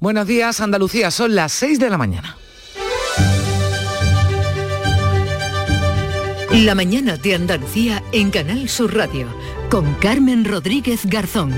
Buenos días, Andalucía, son las 6 de la mañana. La mañana de Andalucía en Canal Sur Radio con Carmen Rodríguez Garzón.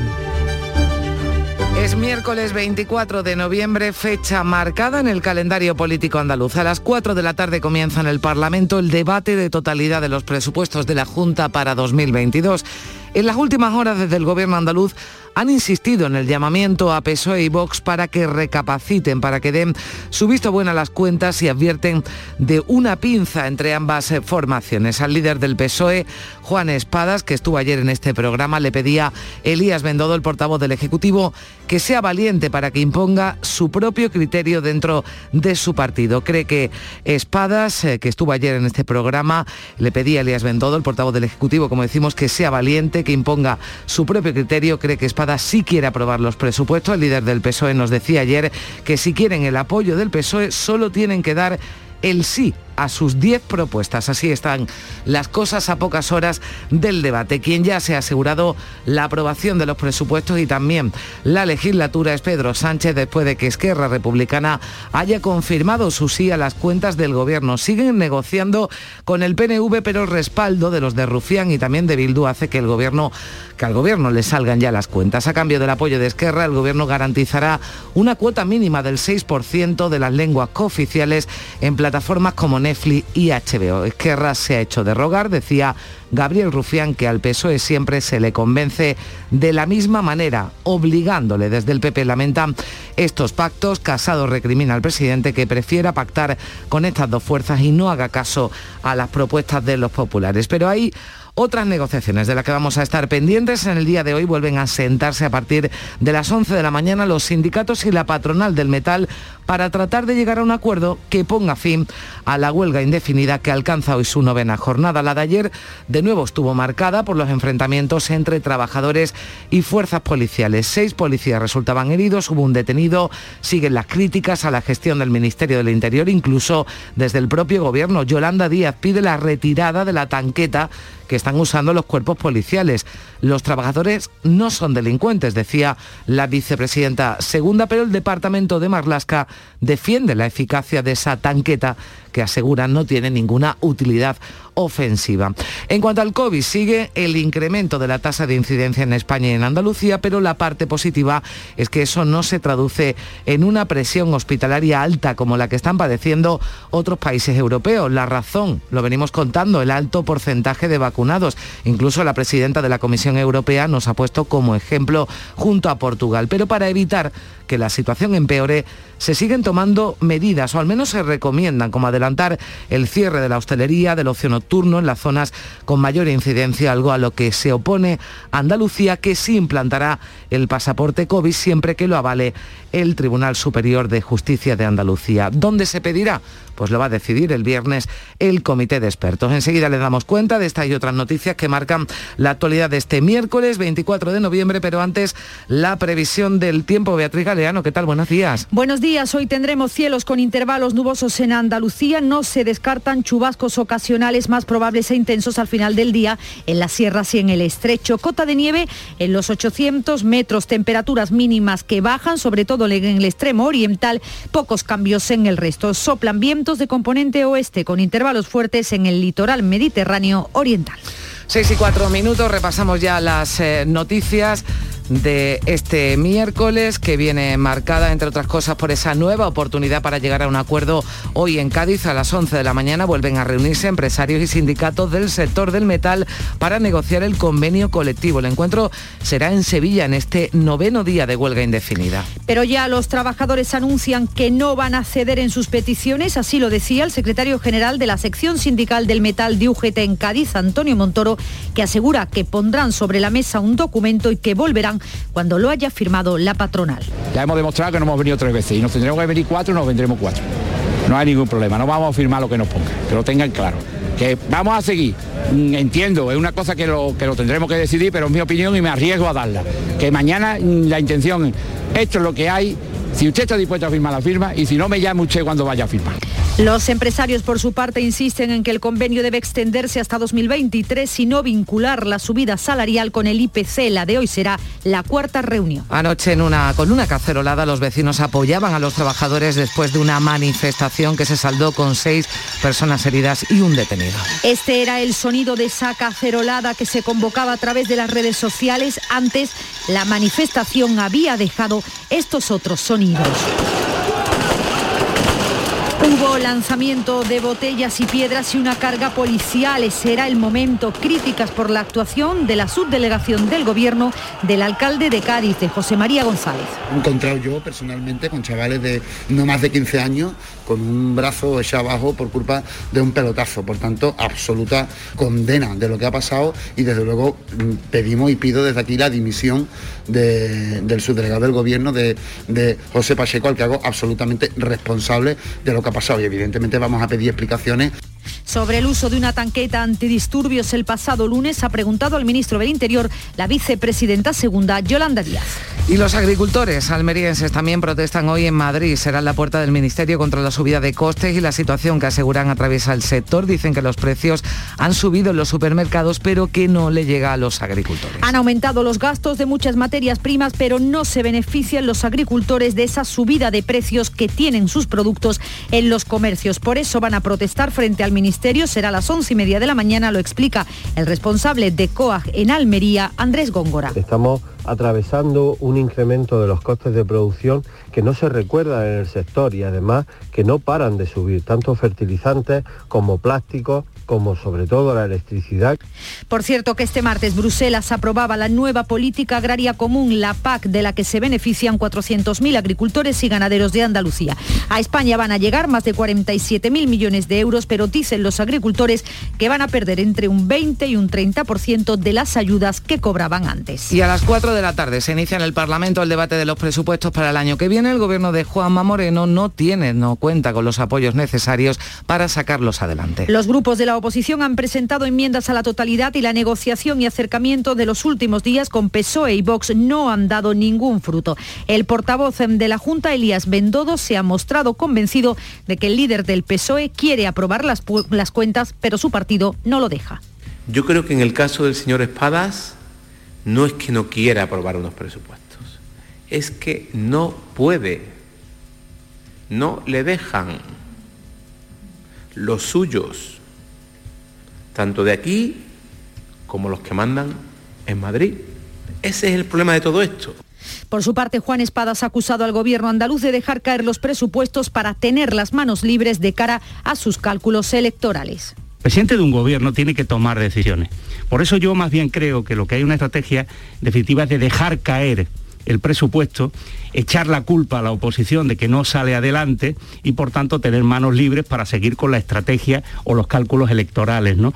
Es miércoles 24 de noviembre, fecha marcada en el calendario político andaluz. A las 4 de la tarde comienza en el Parlamento el debate de totalidad de los presupuestos de la Junta para 2022. En las últimas horas desde el gobierno andaluz han insistido en el llamamiento a PSOE y Vox para que recapaciten, para que den su visto bueno a las cuentas y advierten de una pinza entre ambas eh, formaciones. Al líder del PSOE, Juan Espadas, que estuvo ayer en este programa, le pedía Elías Bendodo, el portavoz del Ejecutivo, que sea valiente para que imponga su propio criterio dentro de su partido. Cree que Espadas, eh, que estuvo ayer en este programa, le pedía a Elías Bendodo, el portavoz del Ejecutivo, como decimos, que sea valiente, que imponga su propio criterio. Cree que Espada sí quiere aprobar los presupuestos. El líder del PSOE nos decía ayer que si quieren el apoyo del PSOE solo tienen que dar el sí a sus 10 propuestas. Así están las cosas a pocas horas del debate. Quien ya se ha asegurado la aprobación de los presupuestos y también la legislatura es Pedro Sánchez después de que Esquerra Republicana haya confirmado su sí a las cuentas del gobierno. Siguen negociando con el PNV, pero el respaldo de los de Rufián y también de Bildu hace que el gobierno que al gobierno le salgan ya las cuentas. A cambio del apoyo de Esquerra, el gobierno garantizará una cuota mínima del 6% de las lenguas cooficiales en plataformas como Netflix y HBO. Esquerra se ha hecho derrogar, decía Gabriel Rufián, que al PSOE siempre se le convence de la misma manera, obligándole desde el PP. Lamentan estos pactos. Casado recrimina al presidente que prefiera pactar con estas dos fuerzas y no haga caso a las propuestas de los populares. Pero hay otras negociaciones de las que vamos a estar pendientes en el día de hoy vuelven a sentarse a partir de las 11 de la mañana los sindicatos y la patronal del metal para tratar de llegar a un acuerdo que ponga fin a la huelga indefinida que alcanza hoy su novena jornada. La de ayer de nuevo estuvo marcada por los enfrentamientos entre trabajadores y fuerzas policiales. Seis policías resultaban heridos, hubo un detenido, siguen las críticas a la gestión del Ministerio del Interior, incluso desde el propio gobierno. Yolanda Díaz pide la retirada de la tanqueta que están usando los cuerpos policiales. Los trabajadores no son delincuentes, decía la vicepresidenta segunda, pero el departamento de Marlasca defiende la eficacia de esa tanqueta que asegura no tiene ninguna utilidad ofensiva. En cuanto al COVID, sigue el incremento de la tasa de incidencia en España y en Andalucía, pero la parte positiva es que eso no se traduce en una presión hospitalaria alta como la que están padeciendo otros países europeos. La razón, lo venimos contando, el alto porcentaje de Incluso la presidenta de la Comisión Europea nos ha puesto como ejemplo junto a Portugal. Pero para evitar que la situación empeore, se siguen tomando medidas, o al menos se recomiendan, como adelantar el cierre de la hostelería, del ocio nocturno en las zonas con mayor incidencia, algo a lo que se opone Andalucía, que sí implantará el pasaporte COVID siempre que lo avale el Tribunal Superior de Justicia de Andalucía. ¿Dónde se pedirá? Pues lo va a decidir el viernes el comité de expertos. Enseguida le damos cuenta de esta y otras noticias que marcan la actualidad de este miércoles 24 de noviembre, pero antes la previsión del tiempo. Beatriz Galeano, ¿qué tal? Buenos días. Buenos días. Hoy tendremos cielos con intervalos nubosos en Andalucía. No se descartan chubascos ocasionales más probables e intensos al final del día en las sierras y en el estrecho. Cota de nieve en los 800 metros. Temperaturas mínimas que bajan, sobre todo en el extremo oriental. Pocos cambios en el resto. Soplan vientos de componente oeste con intervalos fuertes en el litoral mediterráneo oriental. 6 y 4 minutos, repasamos ya las eh, noticias de este miércoles que viene marcada, entre otras cosas, por esa nueva oportunidad para llegar a un acuerdo hoy en Cádiz a las 11 de la mañana. Vuelven a reunirse empresarios y sindicatos del sector del metal para negociar el convenio colectivo. El encuentro será en Sevilla en este noveno día de huelga indefinida. Pero ya los trabajadores anuncian que no van a ceder en sus peticiones, así lo decía el secretario general de la sección sindical del metal de UGT en Cádiz, Antonio Montoro, que asegura que pondrán sobre la mesa un documento y que volverán cuando lo haya firmado la patronal. Ya hemos demostrado que no hemos venido tres veces y nos tendremos que venir cuatro, nos vendremos cuatro. No hay ningún problema, no vamos a firmar lo que nos ponga, que lo tengan claro. Que vamos a seguir, mm, entiendo, es una cosa que lo, que lo tendremos que decidir, pero es mi opinión y me arriesgo a darla. Que mañana mm, la intención, esto es lo que hay, si usted está dispuesto a firmar la firma y si no me llame usted cuando vaya a firmar. Los empresarios, por su parte, insisten en que el convenio debe extenderse hasta 2023 y no vincular la subida salarial con el IPC. La de hoy será la cuarta reunión. Anoche, en una, con una cacerolada, los vecinos apoyaban a los trabajadores después de una manifestación que se saldó con seis personas heridas y un detenido. Este era el sonido de esa cacerolada que se convocaba a través de las redes sociales. Antes, la manifestación había dejado estos otros sonidos. disponíveis. Lanzamiento de botellas y piedras y una carga policial. Será el momento. Críticas por la actuación de la subdelegación del gobierno del alcalde de Cádiz, de José María González. He encontrado yo personalmente con chavales de no más de 15 años con un brazo echado abajo por culpa de un pelotazo. Por tanto, absoluta condena de lo que ha pasado y desde luego mm, pedimos y pido desde aquí la dimisión del subdelegado del gobierno de, de José Pacheco, al que hago absolutamente responsable de lo que ha pasado y evidentemente vamos a pedir explicaciones sobre el uso de una tanqueta antidisturbios el pasado lunes ha preguntado al ministro del Interior la vicepresidenta segunda, Yolanda Díaz. Y los agricultores almerienses también protestan hoy en Madrid. Será la puerta del Ministerio contra la subida de costes y la situación que aseguran atraviesa el sector. Dicen que los precios han subido en los supermercados, pero que no le llega a los agricultores. Han aumentado los gastos de muchas materias primas, pero no se benefician los agricultores de esa subida de precios que tienen sus productos en los comercios. Por eso van a protestar frente al Ministerio. Será a las once y media de la mañana, lo explica el responsable de COAG en Almería, Andrés Góngora. Estamos atravesando un incremento de los costes de producción que no se recuerda en el sector y además que no paran de subir, tanto fertilizantes como plásticos como sobre todo la electricidad. Por cierto que este martes Bruselas aprobaba la nueva política agraria común, la PAC, de la que se benefician 400.000 agricultores y ganaderos de Andalucía. A España van a llegar más de 47.000 millones de euros, pero dicen los agricultores que van a perder entre un 20 y un 30% de las ayudas que cobraban antes. Y a las 4 de la tarde se inicia en el Parlamento el debate de los presupuestos para el año que viene. El gobierno de Juanma Moreno no tiene, no cuenta con los apoyos necesarios para sacarlos adelante. Los grupos de la oposición han presentado enmiendas a la totalidad y la negociación y acercamiento de los últimos días con PSOE y Vox no han dado ningún fruto. El portavoz de la Junta, Elías Bendodo, se ha mostrado convencido de que el líder del PSOE quiere aprobar las, las cuentas, pero su partido no lo deja. Yo creo que en el caso del señor Espadas no es que no quiera aprobar unos presupuestos, es que no puede, no le dejan los suyos tanto de aquí como los que mandan en Madrid. Ese es el problema de todo esto. Por su parte, Juan Espadas ha acusado al gobierno andaluz de dejar caer los presupuestos para tener las manos libres de cara a sus cálculos electorales. El presidente de un gobierno tiene que tomar decisiones. Por eso yo más bien creo que lo que hay una estrategia definitiva es de dejar caer el presupuesto, echar la culpa a la oposición de que no sale adelante y por tanto tener manos libres para seguir con la estrategia o los cálculos electorales, ¿no?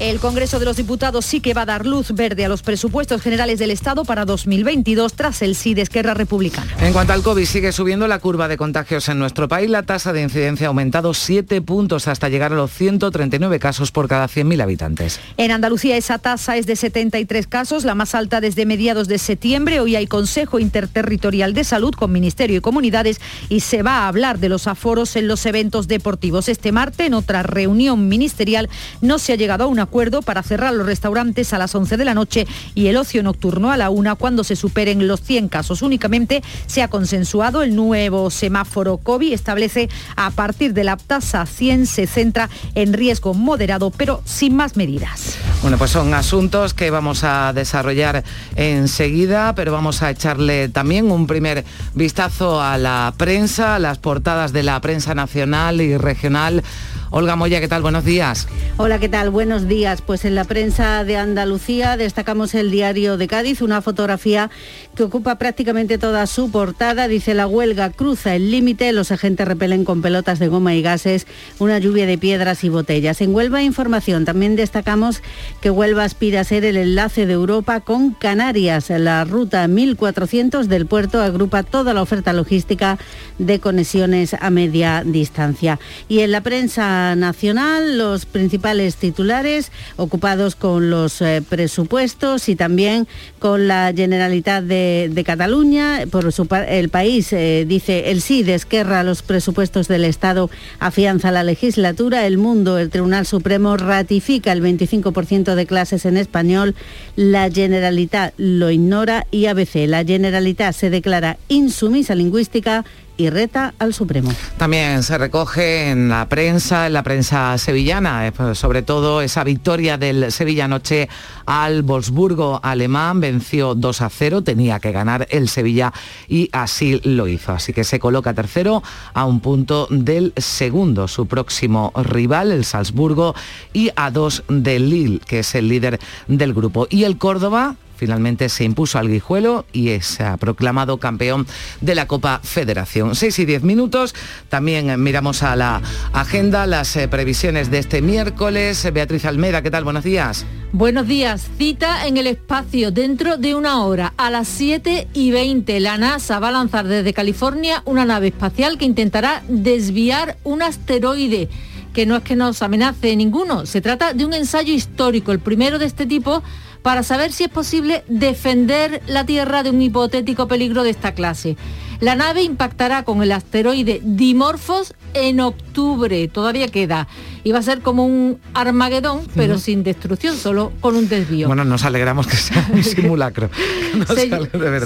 El Congreso de los Diputados sí que va a dar luz verde a los presupuestos generales del Estado para 2022 tras el sí de Esquerra Republicana. En cuanto al COVID, sigue subiendo la curva de contagios en nuestro país. La tasa de incidencia ha aumentado 7 puntos hasta llegar a los 139 casos por cada 100.000 habitantes. En Andalucía esa tasa es de 73 casos, la más alta desde mediados de septiembre. Hoy hay Consejo Interterritorial de Salud con Ministerio y Comunidades y se va a hablar de los aforos en los eventos deportivos. Este martes, en otra reunión ministerial, no se ha llegado a una acuerdo para cerrar los restaurantes a las 11 de la noche y el ocio nocturno a la 1 cuando se superen los 100 casos. Únicamente se ha consensuado el nuevo semáforo COVID. Establece a partir de la tasa 100 se centra en riesgo moderado, pero sin más medidas. Bueno, pues son asuntos que vamos a desarrollar enseguida, pero vamos a echarle también un primer vistazo a la prensa, a las portadas de la prensa nacional y regional. Olga Moya, ¿qué tal? Buenos días. Hola, ¿qué tal? Buenos días. Pues en la prensa de Andalucía destacamos el diario de Cádiz, una fotografía que ocupa prácticamente toda su portada. Dice la huelga cruza el límite, los agentes repelen con pelotas de goma y gases, una lluvia de piedras y botellas. En Huelva Información también destacamos que Huelva aspira a ser el enlace de Europa con Canarias. La ruta 1400 del puerto agrupa toda la oferta logística de conexiones a media distancia. Y en la prensa nacional, los principales titulares ocupados con los eh, presupuestos y también con la Generalitat de, Cataluña. Por el país eh, dice el sí de Esquerra los presupuestos del Estado afianza la legislatura. El mundo, el Tribunal Supremo ratifica el 25% de clases en español. La Generalitat lo ignora y ABC. La Generalitat se declara insumisa lingüística y reta al Supremo. También se recoge en la prensa, en la prensa sevillana, eh, pues, sobre todo esa victoria del Sevilla anoche al Wolfsburgo alemán, venció 2 a 0, tenía que ganar el Sevilla y así lo hizo. Así que se coloca tercero a un punto del segundo, su próximo rival, el Salzburgo, y a dos del Lille, que es el líder del grupo. Y el Córdoba Finalmente se impuso al Guijuelo y se ha proclamado campeón de la Copa Federación. 6 y 10 minutos. También miramos a la agenda, las eh, previsiones de este miércoles. Beatriz Almeida, ¿qué tal? Buenos días. Buenos días. Cita en el espacio dentro de una hora. A las 7 y 20 la NASA va a lanzar desde California una nave espacial que intentará desviar un asteroide que no es que nos amenace ninguno. Se trata de un ensayo histórico, el primero de este tipo para saber si es posible defender la Tierra de un hipotético peligro de esta clase. La nave impactará con el asteroide Dimorphos en octubre, todavía queda. Y va a ser como un Armagedón, pero sin destrucción, solo con un desvío. Bueno, nos alegramos que sea un simulacro.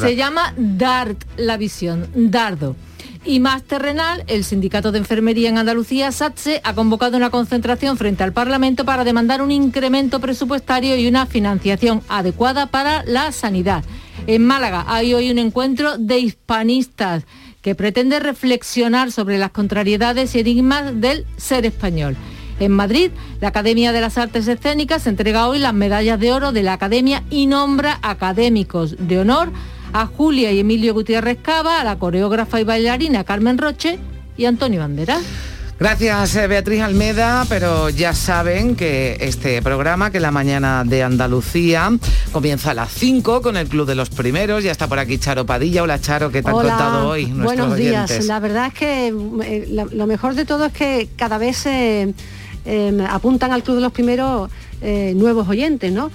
se llama DART la visión, Dardo. Y más terrenal, el Sindicato de Enfermería en Andalucía, SATSE, ha convocado una concentración frente al Parlamento para demandar un incremento presupuestario y una financiación adecuada para la sanidad. En Málaga hay hoy un encuentro de hispanistas que pretende reflexionar sobre las contrariedades y enigmas del ser español. En Madrid, la Academia de las Artes Escénicas entrega hoy las medallas de oro de la Academia y nombra académicos de honor a Julia y Emilio Gutiérrez Cava, a la coreógrafa y bailarina Carmen Roche y Antonio Bandera. Gracias eh, Beatriz Almeda, pero ya saben que este programa, que la mañana de Andalucía, comienza a las 5 con el Club de los Primeros. Ya está por aquí Charo Padilla. Hola Charo, ¿qué te han contado hoy? Buenos días. La verdad es que eh, lo mejor de todo es que cada vez se eh, apuntan al Club de los Primeros nuevos oyentes, ¿no?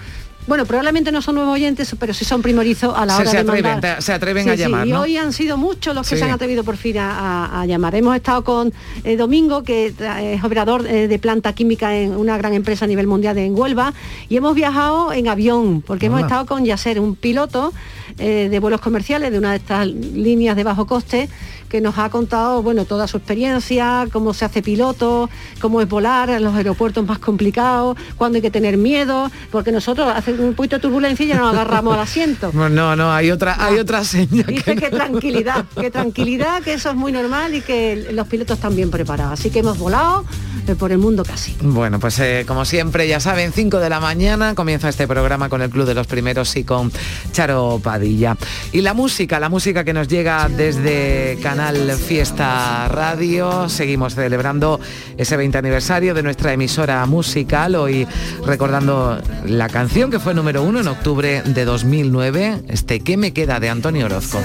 Bueno, probablemente no son nuevos oyentes, pero sí son primorizos a la hora se de atreven, Se atreven a llamar, Y hoy han sido muchos los que se han atrevido por fin a, llamar. Hemos estado con eh, Domingo, que es operador eh, de planta química en una gran empresa a nivel mundial en Huelva, y hemos viajado en avión, porque hemos estado con Yacer, un piloto eh, de vuelos comerciales de una de estas líneas de bajo coste que nos ha contado bueno, toda su experiencia, cómo se hace piloto, cómo es volar en los aeropuertos más complicados, cuándo hay que tener miedo, porque nosotros hace un poquito de turbulencia y ya nos agarramos al asiento. No, no, hay otra, hay otra señal. Dice que, tranquilidad, que tranquilidad, que eso es muy normal y que los pilotos están bien preparados. Así que hemos volado eh, por el mundo casi. Bueno, pues eh, como siempre, ya saben, 5 de la mañana comienza este programa con el Club de los Primeros y con Charo Padilla. Y la música, la música que nos llega desde Fiesta Radio. Seguimos celebrando ese 20 aniversario de nuestra emisora musical, hoy recordando la canción que fue número uno en octubre de 2009, este ¿Qué me queda? de Antonio Orozco.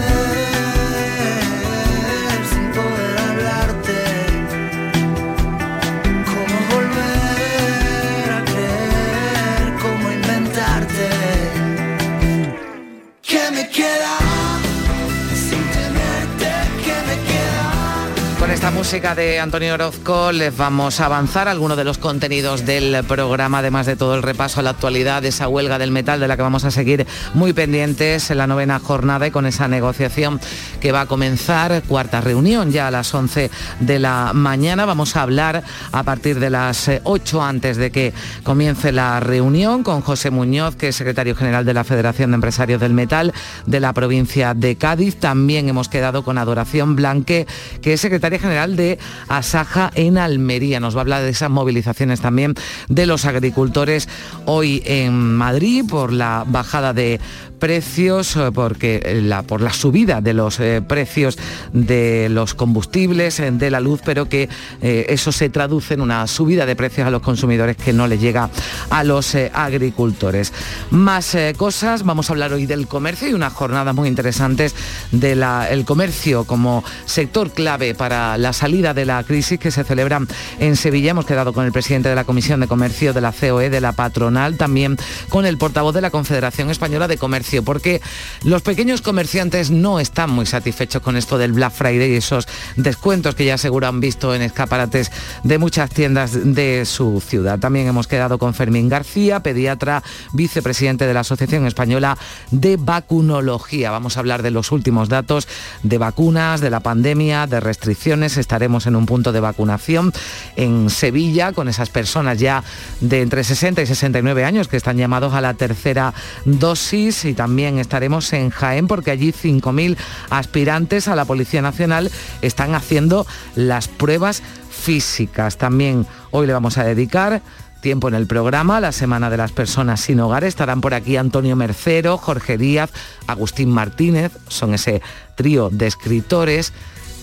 Música de Antonio Orozco les vamos a avanzar algunos de los contenidos del programa, además de todo el repaso a la actualidad de esa huelga del metal de la que vamos a seguir muy pendientes en la novena jornada y con esa negociación que va a comenzar, cuarta reunión ya a las 11 de la mañana. Vamos a hablar a partir de las 8 antes de que comience la reunión con José Muñoz, que es secretario general de la Federación de Empresarios del Metal de la provincia de Cádiz. También hemos quedado con Adoración Blanque, que es secretaria general de Asaja en Almería. Nos va a hablar de esas movilizaciones también de los agricultores hoy en Madrid por la bajada de precios eh, porque la, por la subida de los eh, precios de los combustibles, eh, de la luz, pero que eso se traduce en una subida de precios a los consumidores que no le llega a los agricultores. Más cosas, vamos a hablar hoy del comercio y unas jornadas muy interesantes del comercio como sector clave para la salida de la crisis que se celebran en Sevilla. Hemos quedado con el presidente de la Comisión de Comercio de la COE, de la patronal, también con el portavoz de la Confederación Española de Comercio, porque los pequeños comerciantes no están muy satisfechos con esto del Black Friday y esos descuentos que ya seguro han visto en escaparates de muchas tiendas de su ciudad. También hemos quedado con Fermín García, pediatra, vicepresidente de la Asociación Española de Vacunología. Vamos a hablar de los últimos datos de vacunas, de la pandemia, de restricciones. Estaremos en un punto de vacunación en Sevilla con esas personas ya de entre 60 y 69 años que están llamados a la tercera dosis también estaremos en Jaén porque allí 5.000 aspirantes a la Policía Nacional están haciendo las pruebas físicas. También hoy le vamos a dedicar tiempo en el programa, la Semana de las Personas Sin Hogar. Estarán por aquí Antonio Mercero, Jorge Díaz, Agustín Martínez, son ese trío de escritores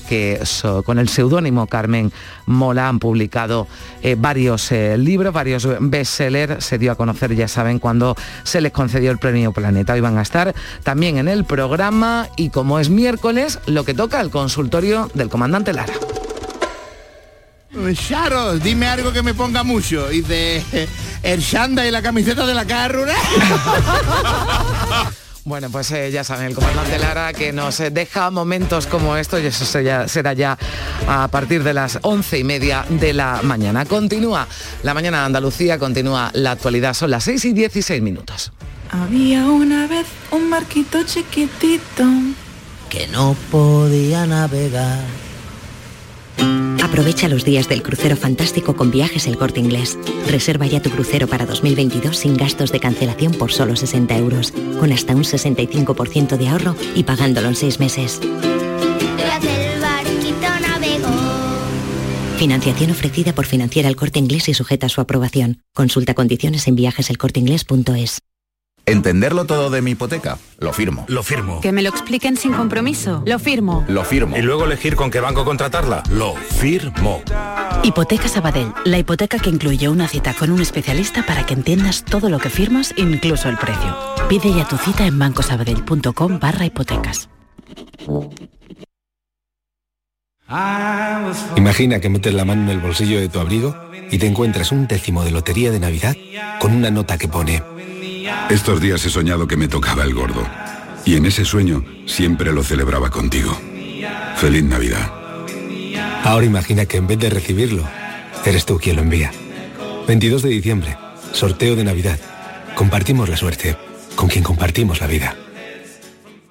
que con el seudónimo Carmen Mola han publicado eh, varios eh, libros, varios bestsellers. Se dio a conocer, ya saben, cuando se les concedió el premio Planeta. Hoy van a estar también en el programa y como es miércoles, lo que toca el consultorio del comandante Lara. Charo, dime algo que me ponga mucho. Y de el shanda y la camiseta de la carrura. Bueno, pues eh, ya saben, el comandante Lara que nos deja momentos como estos y eso será ya a partir de las once y media de la mañana. Continúa la mañana de Andalucía, continúa la actualidad, son las 6 y 16 minutos. Había una vez un marquito chiquitito que no podía navegar Aprovecha los días del crucero fantástico con viajes el corte inglés. Reserva ya tu crucero para 2022 sin gastos de cancelación por solo 60 euros, con hasta un 65% de ahorro y pagándolo en 6 meses. Financiación ofrecida por Financiera el Corte Inglés y sujeta a su aprobación. Consulta condiciones en viajeselcorteinglés.es. ¿Entenderlo todo de mi hipoteca? Lo firmo. Lo firmo. Que me lo expliquen sin compromiso. Lo firmo. Lo firmo. Y luego elegir con qué banco contratarla. Lo firmo. Hipoteca Sabadell. La hipoteca que incluye una cita con un especialista para que entiendas todo lo que firmas, incluso el precio. Pide ya tu cita en bancosabadell.com barra hipotecas. Imagina que metes la mano en el bolsillo de tu abrigo y te encuentras un décimo de lotería de Navidad con una nota que pone estos días he soñado que me tocaba el gordo. Y en ese sueño siempre lo celebraba contigo. Feliz Navidad. Ahora imagina que en vez de recibirlo, eres tú quien lo envía. 22 de diciembre, sorteo de Navidad. Compartimos la suerte con quien compartimos la vida.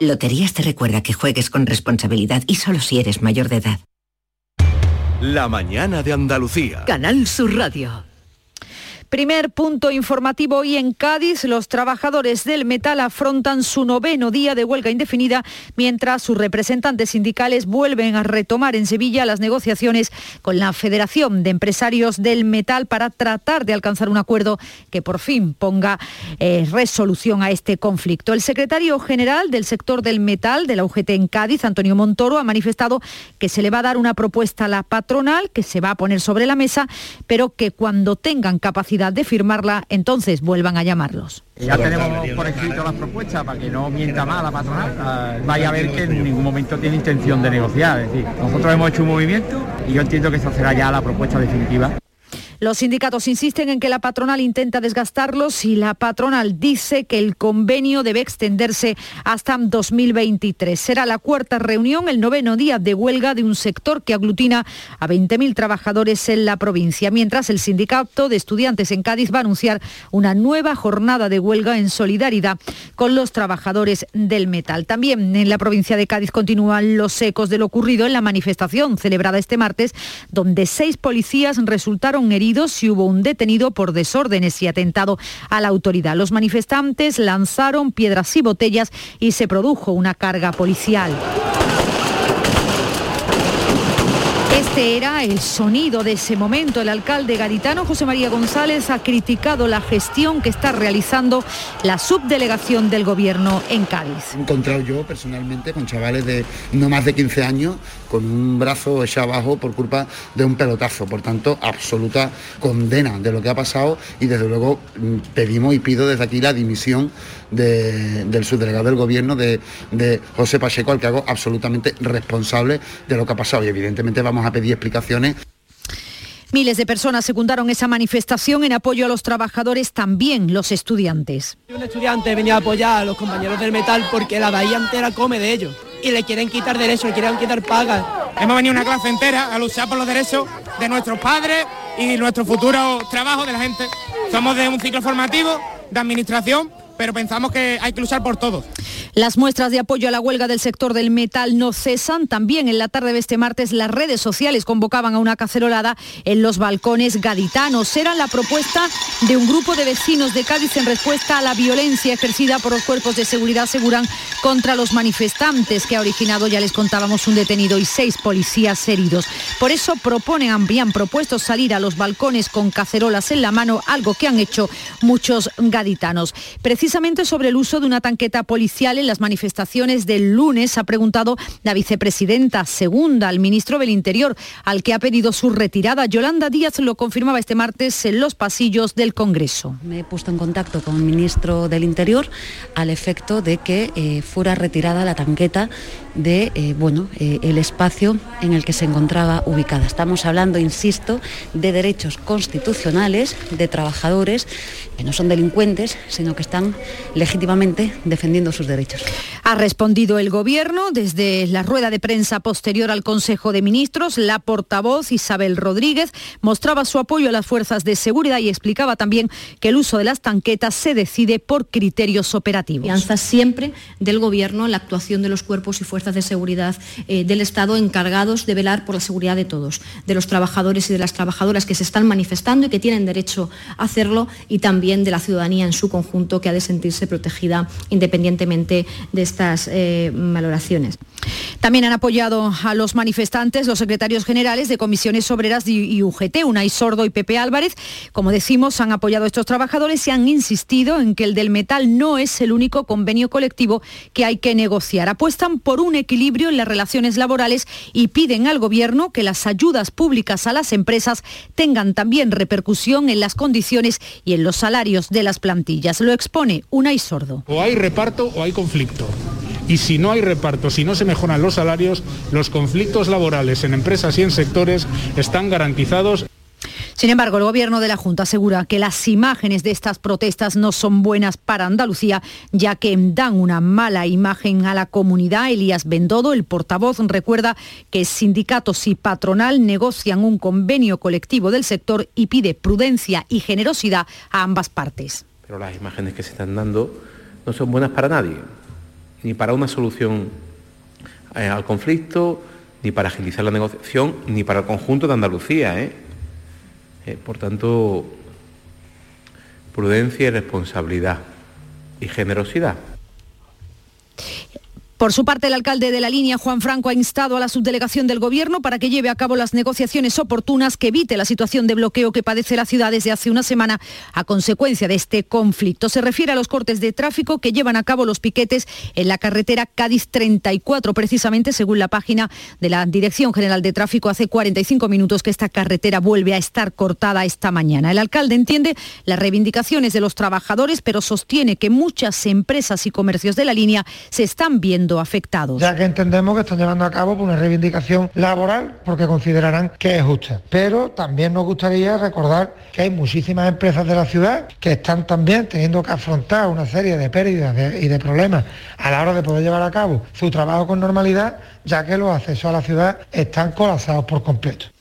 Loterías te recuerda que juegues con responsabilidad y solo si eres mayor de edad. La mañana de Andalucía. Canal Sur Radio. Primer punto informativo hoy en Cádiz. Los trabajadores del metal afrontan su noveno día de huelga indefinida mientras sus representantes sindicales vuelven a retomar en Sevilla las negociaciones con la Federación de Empresarios del Metal para tratar de alcanzar un acuerdo que por fin ponga eh, resolución a este conflicto. El secretario general del sector del metal de la UGT en Cádiz, Antonio Montoro, ha manifestado que se le va a dar una propuesta a la patronal que se va a poner sobre la mesa, pero que cuando tengan capacidad de firmarla, entonces vuelvan a llamarlos. Ya tenemos por escrito las propuestas para que no mienta más la patronal. Ah, vaya a ver que en ningún momento tiene intención de negociar. Es decir, nosotros hemos hecho un movimiento y yo entiendo que esa será ya la propuesta definitiva. Los sindicatos insisten en que la patronal intenta desgastarlos y la patronal dice que el convenio debe extenderse hasta 2023. Será la cuarta reunión, el noveno día de huelga de un sector que aglutina a 20.000 trabajadores en la provincia, mientras el sindicato de estudiantes en Cádiz va a anunciar una nueva jornada de huelga en solidaridad con los trabajadores del metal. También en la provincia de Cádiz continúan los ecos de lo ocurrido en la manifestación celebrada este martes, donde seis policías resultaron heridos si hubo un detenido por desórdenes y atentado a la autoridad. Los manifestantes lanzaron piedras y botellas y se produjo una carga policial. Este era el sonido de ese momento. El alcalde gaditano José María González ha criticado la gestión que está realizando la subdelegación del gobierno en Cádiz. He encontrado yo personalmente con chavales de no más de 15 años con un brazo echado abajo por culpa de un pelotazo. Por tanto, absoluta condena de lo que ha pasado y desde luego mm, pedimos y pido desde aquí la dimisión del subdelegado del gobierno de, de José Pacheco, al que hago absolutamente responsable de lo que ha pasado y evidentemente vamos a pedir explicaciones. Miles de personas secundaron esa manifestación en apoyo a los trabajadores, también los estudiantes. Un estudiante venía a apoyar a los compañeros del metal porque la bahía entera come de ellos y le quieren quitar derechos, le quieren quitar pagas. Hemos venido una clase entera a luchar por los derechos de nuestros padres y nuestro futuro trabajo de la gente. Somos de un ciclo formativo, de administración, pero pensamos que hay que luchar por todo. Las muestras de apoyo a la huelga del sector del metal no cesan. También en la tarde de este martes las redes sociales convocaban a una cacerolada en los balcones gaditanos. Era la propuesta de un grupo de vecinos de Cádiz en respuesta a la violencia ejercida por los cuerpos de seguridad, aseguran, contra los manifestantes que ha originado, ya les contábamos, un detenido y seis policías heridos. Por eso proponen, habían propuesto salir a los balcones con cacerolas en la mano, algo que han hecho muchos gaditanos. Precisamente sobre el uso de una tanqueta policial las manifestaciones del lunes, ha preguntado la vicepresidenta segunda al ministro del Interior, al que ha pedido su retirada. Yolanda Díaz lo confirmaba este martes en los pasillos del Congreso. Me he puesto en contacto con el ministro del Interior al efecto de que eh, fuera retirada la tanqueta de eh, bueno, eh, el espacio en el que se encontraba ubicada. Estamos hablando, insisto, de derechos constitucionales de trabajadores que no son delincuentes, sino que están legítimamente defendiendo sus derechos. Ha respondido el Gobierno desde la rueda de prensa posterior al Consejo de Ministros. La portavoz Isabel Rodríguez mostraba su apoyo a las fuerzas de seguridad y explicaba también que el uso de las tanquetas se decide por criterios operativos. Confianza siempre del Gobierno en la actuación de los cuerpos y fuerzas de seguridad eh, del Estado encargados de velar por la seguridad de todos, de los trabajadores y de las trabajadoras que se están manifestando y que tienen derecho a hacerlo y también de la ciudadanía en su conjunto que ha de sentirse protegida independientemente de estas eh, valoraciones. También han apoyado a los manifestantes los secretarios generales de comisiones obreras y UGT, Unai Sordo y Pepe Álvarez. Como decimos, han apoyado a estos trabajadores y han insistido en que el del metal no es el único convenio colectivo que hay que negociar. Apuestan por un equilibrio en las relaciones laborales y piden al Gobierno que las ayudas públicas a las empresas tengan también repercusión en las condiciones y en los salarios de las plantillas. Lo expone Unai Sordo. O hay reparto o hay conflicto y si no hay reparto, si no se mejoran los salarios, los conflictos laborales en empresas y en sectores están garantizados. Sin embargo, el gobierno de la Junta asegura que las imágenes de estas protestas no son buenas para Andalucía, ya que dan una mala imagen a la comunidad. Elías Bendodo, el portavoz, recuerda que sindicatos y patronal negocian un convenio colectivo del sector y pide prudencia y generosidad a ambas partes. Pero las imágenes que se están dando no son buenas para nadie ni para una solución eh, al conflicto, ni para agilizar la negociación, ni para el conjunto de Andalucía. ¿eh? Eh, por tanto, prudencia y responsabilidad y generosidad. Por su parte, el alcalde de la línea, Juan Franco, ha instado a la subdelegación del Gobierno para que lleve a cabo las negociaciones oportunas que evite la situación de bloqueo que padece la ciudad desde hace una semana a consecuencia de este conflicto. Se refiere a los cortes de tráfico que llevan a cabo los piquetes en la carretera Cádiz 34, precisamente según la página de la Dirección General de Tráfico. Hace 45 minutos que esta carretera vuelve a estar cortada esta mañana. El alcalde entiende las reivindicaciones de los trabajadores, pero sostiene que muchas empresas y comercios de la línea se están viendo afectados. Ya que entendemos que están llevando a cabo una reivindicación laboral porque considerarán que es justa. Pero también nos gustaría recordar que hay muchísimas empresas de la ciudad que están también teniendo que afrontar una serie de pérdidas y de problemas a la hora de poder llevar a cabo su trabajo con normalidad, ya que los accesos a la ciudad están colapsados por completo.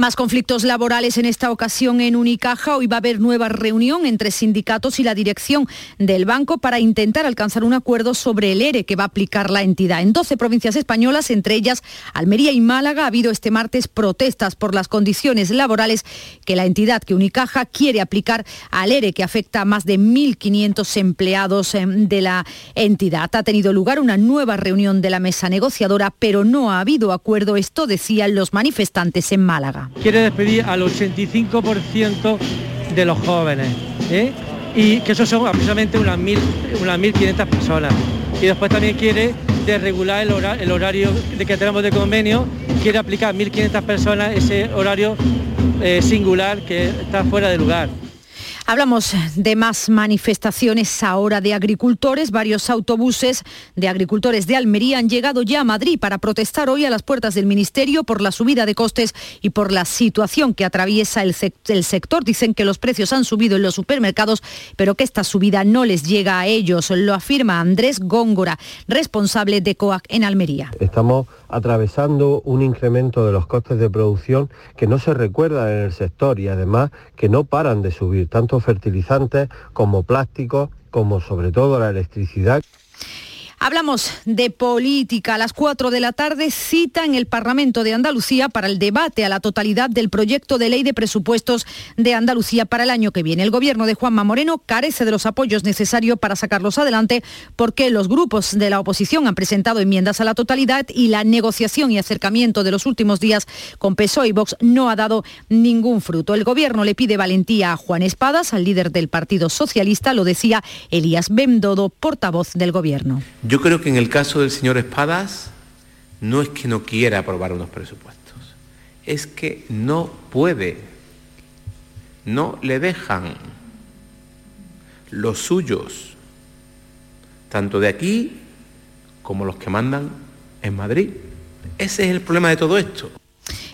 Más conflictos laborales en esta ocasión en Unicaja. Hoy va a haber nueva reunión entre sindicatos y la dirección del banco para intentar alcanzar un acuerdo sobre el ERE que va a aplicar la entidad. En 12 provincias españolas, entre ellas Almería y Málaga, ha habido este martes protestas por las condiciones laborales que la entidad que Unicaja quiere aplicar al ERE que afecta a más de 1.500 empleados em, de la entidad. Ha tenido lugar una nueva reunión de la mesa negociadora, pero no ha habido acuerdo. Esto decían los manifestantes en Málaga quiere despedir al 85% de los jóvenes, ¿eh? y que eso son aproximadamente unas 1.500 personas. Y después también quiere desregular el, el horario de que tenemos de convenio, quiere aplicar 1.500 personas ese horario eh, singular que está fuera de lugar. Hablamos de más manifestaciones ahora de agricultores. Varios autobuses de agricultores de Almería han llegado ya a Madrid para protestar hoy a las puertas del Ministerio por la subida de costes y por la situación que atraviesa el, sector. Dicen que los precios han subido en los supermercados, pero que esta subida no les llega a ellos. Lo afirma Andrés Góngora, responsable de COAC en Almería. Estamos atravesando un incremento de los costes de producción que no se recuerda en el sector y además que no paran de subir, tanto fertilizantes como plásticos, como sobre todo la electricidad. Hablamos de política. A las 4 de la tarde cita en el Parlamento de Andalucía para el debate a la totalidad del proyecto de ley de presupuestos de Andalucía para el año que viene. El gobierno de Juanma Moreno carece de los apoyos necesarios para sacarlos adelante porque los grupos de la oposición han presentado enmiendas a la totalidad y la negociación y acercamiento de los últimos días con PSOE y Vox no ha dado ningún fruto. El gobierno le pide valentía a Juan Espadas, al líder del Partido Socialista, lo decía Elías Bendodo, portavoz del gobierno. Yo creo que en el caso del señor Espadas no es que no quiera aprobar unos presupuestos, es que no puede, no le dejan los suyos, tanto de aquí como los que mandan en Madrid. Ese es el problema de todo esto.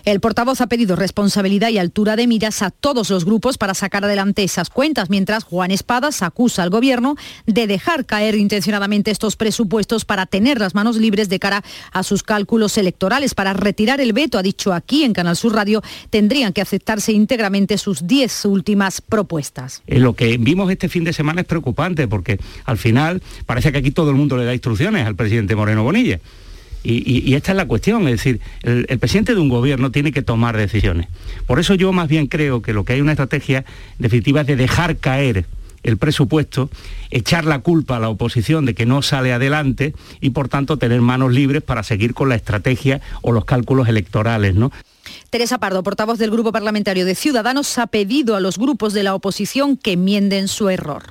El portavoz ha pedido responsabilidad y altura de miras a todos los grupos para sacar adelante esas cuentas, mientras Juan Espadas acusa al Gobierno de dejar caer intencionadamente estos presupuestos para tener las manos libres de cara a sus cálculos electorales. Para retirar el veto, ha dicho aquí en Canal Sur Radio, tendrían que aceptarse íntegramente sus diez últimas propuestas. Eh, lo que vimos este fin de semana es preocupante porque al final parece que aquí todo el mundo le da instrucciones al presidente Moreno Bonilla. Y, esta es la cuestión, es decir, el, presidente de un gobierno tiene que tomar decisiones. Por eso yo más bien creo que lo que hay una estrategia definitiva es de dejar caer el presupuesto, echar la culpa a la oposición de que no sale adelante y por tanto tener manos libres para seguir con la estrategia o los cálculos electorales, ¿no? Teresa Pardo, portavoz del Grupo Parlamentario de Ciudadanos, ha pedido a los grupos de la oposición que enmienden su error.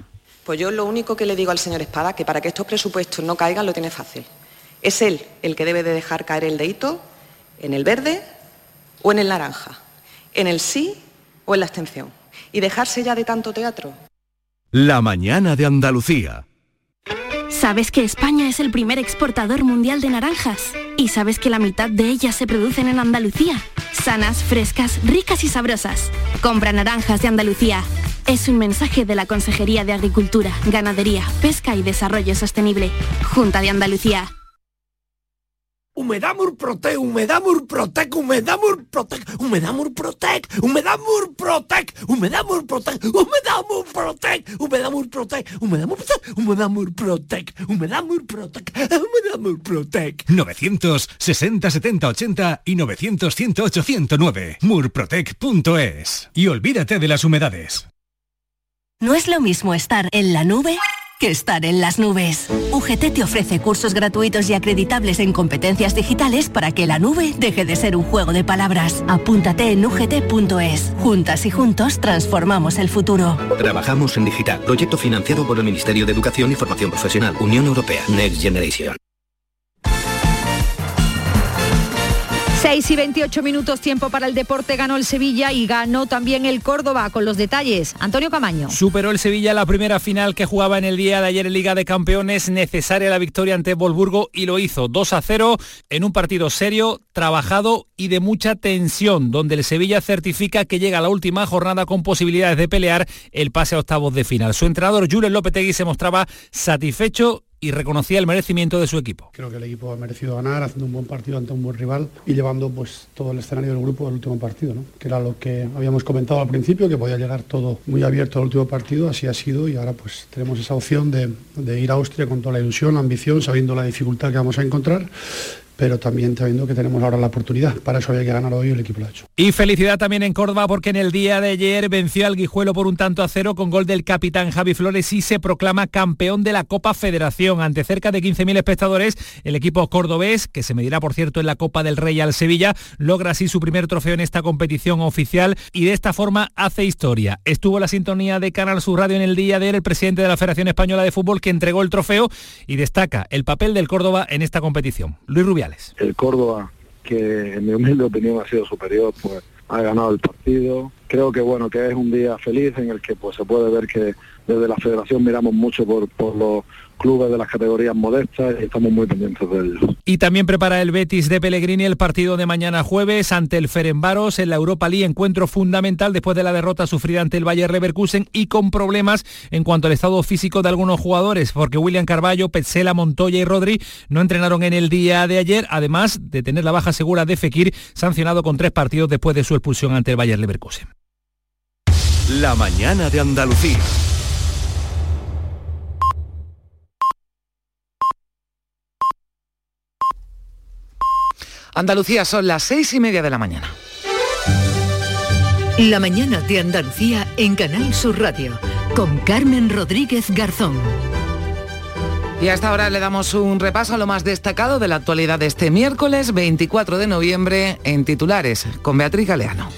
Pues yo lo único que le digo al señor Espada, que para que estos presupuestos no caigan lo tiene fácil. Es él el que debe de dejar caer el dedito en el verde o en el naranja, en el sí o en la abstención. Y dejarse ya de tanto teatro. La mañana de Andalucía. ¿Sabes que España es el primer exportador mundial de naranjas? ¿Y sabes que la mitad de ellas se producen en Andalucía? Sanas, frescas, ricas y sabrosas. Compra naranjas de Andalucía. Es un mensaje de la Consejería de Agricultura, Ganadería, Pesca y Desarrollo Sostenible. Junta de Andalucía. Humedad Murprotec, Humedad Murprotec, Humedad Murprotec, Humedad Murprotec, Humedad Murprotec, Humedad Murprotec, Humedad Murprotec, Humedad Murprotec, Humedad Murprotec, Humedad Murprotec, Humedad Murprotec, Humedad Murprotec. 960 70 80 y 900 108 109 murprotec.es. Y olvídate de las humedades. No es lo mismo estar en la nube que estar en las nubes. UGT te ofrece cursos gratuitos y acreditables en competencias digitales para que la nube deje de ser un juego de palabras. Apúntate en ugt.es. Juntas y juntos transformamos el futuro. Trabajamos en digital. Proyecto financiado por el Ministerio de Educación y Formación Profesional. Unión Europea. Next Generation. 6 y 28 minutos tiempo para el deporte, ganó el Sevilla y ganó también el Córdoba con los detalles. Antonio Camaño. Superó el Sevilla la primera final que jugaba en el día de ayer en Liga de Campeones, necesaria la victoria ante Wolfsburgo y lo hizo 2 a 0 en un partido serio, trabajado y de mucha tensión, donde el Sevilla certifica que llega a la última jornada con posibilidades de pelear el pase a octavos de final. Su entrenador Jules Lopetegui se mostraba satisfecho y reconocía el merecimiento de su equipo. Creo que el equipo ha merecido ganar, haciendo un buen partido ante un buen rival y llevando pues todo el escenario del grupo al último partido, ¿no? que era lo que habíamos comentado al principio, que podía llegar todo muy abierto al último partido, así ha sido y ahora pues tenemos esa opción de, de ir a Austria con toda la ilusión, la ambición, sabiendo la dificultad que vamos a encontrar pero también sabiendo que tenemos ahora la oportunidad. Para eso había que ganar hoy el equipo lo ha hecho. Y felicidad también en Córdoba porque en el día de ayer venció al Guijuelo por un tanto a cero con gol del capitán Javi Flores y se proclama campeón de la Copa Federación. Ante cerca de 15.000 espectadores, el equipo cordobés, que se medirá por cierto en la Copa del Rey al Sevilla, logra así su primer trofeo en esta competición oficial y de esta forma hace historia. Estuvo la sintonía de Canal Sur Radio en el día de ayer el presidente de la Federación Española de Fútbol que entregó el trofeo y destaca el papel del Córdoba en esta competición. Luis El Córdoba, que en mi humilde opinión ha sido superior, pues ha ganado el partido. Creo que bueno, que es un día feliz en el que pues se puede ver que desde la federación miramos mucho por, por los clubes de las categorías modestas y estamos muy pendientes de ellos. Y también prepara el Betis de Pellegrini el partido de mañana jueves ante el Ferenbaros en la Europa League, encuentro fundamental después de la derrota sufrida ante el Bayer Leverkusen y con problemas en cuanto al estado físico de algunos jugadores, porque William Carballo, Petzela, Montoya y Rodri no entrenaron en el día de ayer, además de tener la baja segura de Fekir, sancionado con tres partidos después de su expulsión ante el Bayer Leverkusen. La mañana de Andalucía. Andalucía son las seis y media de la mañana. La mañana de Andalucía en Canal Sur Radio con Carmen Rodríguez Garzón. Y hasta ahora le damos un repaso a lo más destacado de la actualidad de este miércoles 24 de noviembre en titulares con Beatriz Galeano.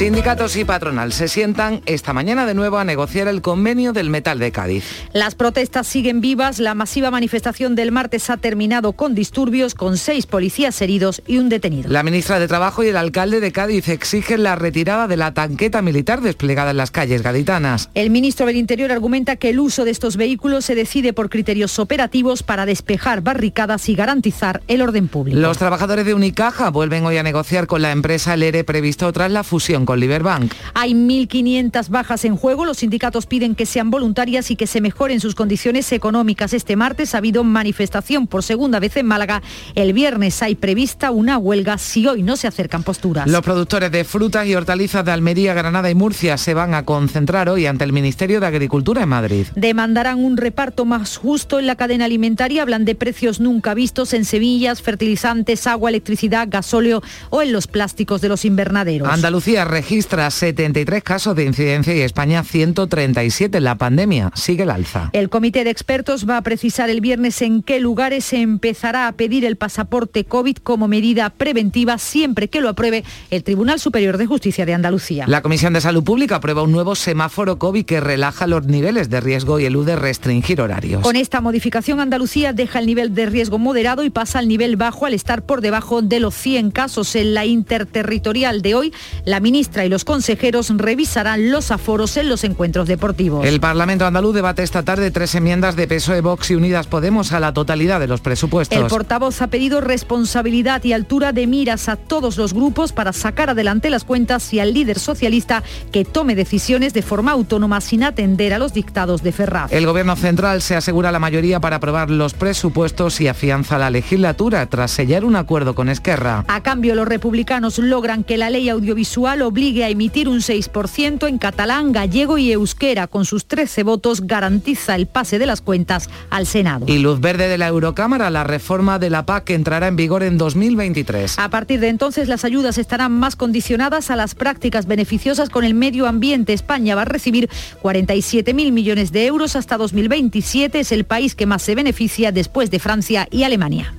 Sindicatos y patronal se sientan esta mañana de nuevo a negociar el convenio del metal de Cádiz. Las protestas siguen vivas. La masiva manifestación del martes ha terminado con disturbios, con seis policías heridos y un detenido. La ministra de Trabajo y el alcalde de Cádiz exigen la retirada de la tanqueta militar desplegada en las calles gaditanas. El ministro del Interior argumenta que el uso de estos vehículos se decide por criterios operativos para despejar barricadas y garantizar el orden público. Los trabajadores de Unicaja vuelven hoy a negociar con la empresa el ERE previsto tras la fusión con Liberbank. Hay 1.500 bajas en juego. Los sindicatos piden que sean voluntarias y que se mejoren sus condiciones económicas. Este martes ha habido manifestación por segunda vez en Málaga. El viernes hay prevista una huelga si hoy no se acercan posturas. Los productores de frutas y hortalizas de Almería, Granada y Murcia se van a concentrar hoy ante el Ministerio de Agricultura en Madrid. Demandarán un reparto más justo en la cadena alimentaria. Hablan de precios nunca vistos en semillas, fertilizantes, agua, electricidad, gasóleo o en los plásticos de los invernaderos. Andalucía registra 73 casos de incidencia y España 137. La pandemia sigue el alza. El comité de expertos va a precisar el viernes en qué lugares se empezará a pedir el pasaporte COVID como medida preventiva siempre que lo apruebe el Tribunal Superior de Justicia de Andalucía. La Comisión de Salud Pública aprueba un nuevo semáforo COVID que relaja los niveles de riesgo y elude restringir horarios. Con esta modificación Andalucía deja el nivel de riesgo moderado y pasa al nivel bajo al estar por debajo de los 100 casos. En la interterritorial de hoy, la ministra y los consejeros revisarán los aforos en los encuentros deportivos. El Parlamento andaluz debate esta tarde tres enmiendas de PSOE, Vox y Unidas Podemos a la totalidad de los presupuestos. El portavoz ha pedido responsabilidad y altura de miras a todos los grupos para sacar adelante las cuentas y al líder socialista que tome decisiones de forma autónoma sin atender a los dictados de Ferraz. El Gobierno central se asegura la mayoría para aprobar los presupuestos y afianza la legislatura tras sellar un acuerdo con Esquerra. A cambio, los republicanos logran que la ley audiovisual obligue a emitir un 6% en catalán, gallego y euskera. Con sus 13 votos garantiza el pase de las cuentas al Senado. Y luz verde de la Eurocámara, la reforma de la PAC que entrará en vigor en 2023. A partir de entonces las ayudas estarán más condicionadas a las prácticas beneficiosas con el medio ambiente. España va a recibir 47.000 millones de euros hasta 2027. Es el país que más se beneficia después de Francia y Alemania.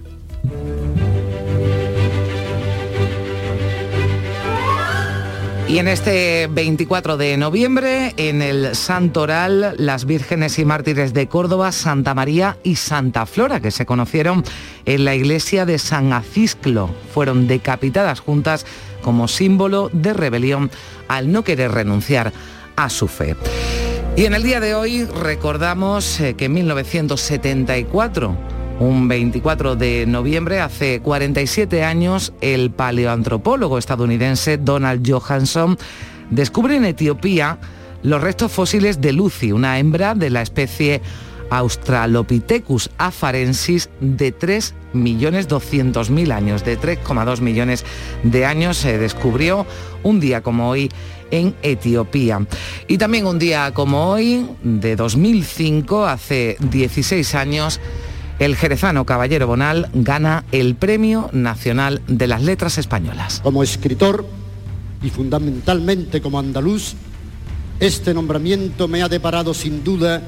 Y en este 24 de noviembre, en el Santoral, las vírgenes y mártires de Córdoba, Santa María y Santa Flora, que se conocieron en la iglesia de San Acisclo, fueron decapitadas juntas como símbolo de rebelión al no querer renunciar a su fe. Y en el día de hoy recordamos eh, que en 1974 un 24 de noviembre, hace 47 años, el paleoantropólogo estadounidense Donald Johansson descubre en Etiopía los restos fósiles de Lucy, una hembra de la especie Australopithecus afarensis de 3.200.000 años, de 3,2 millones de años se descubrió un día como hoy en Etiopía. Y también un día como hoy, de 2005, hace 16 años, el jerezano Caballero Bonal gana el Premio Nacional de las Letras Españolas. Como escritor y fundamentalmente como andaluz, este nombramiento me ha deparado sin duda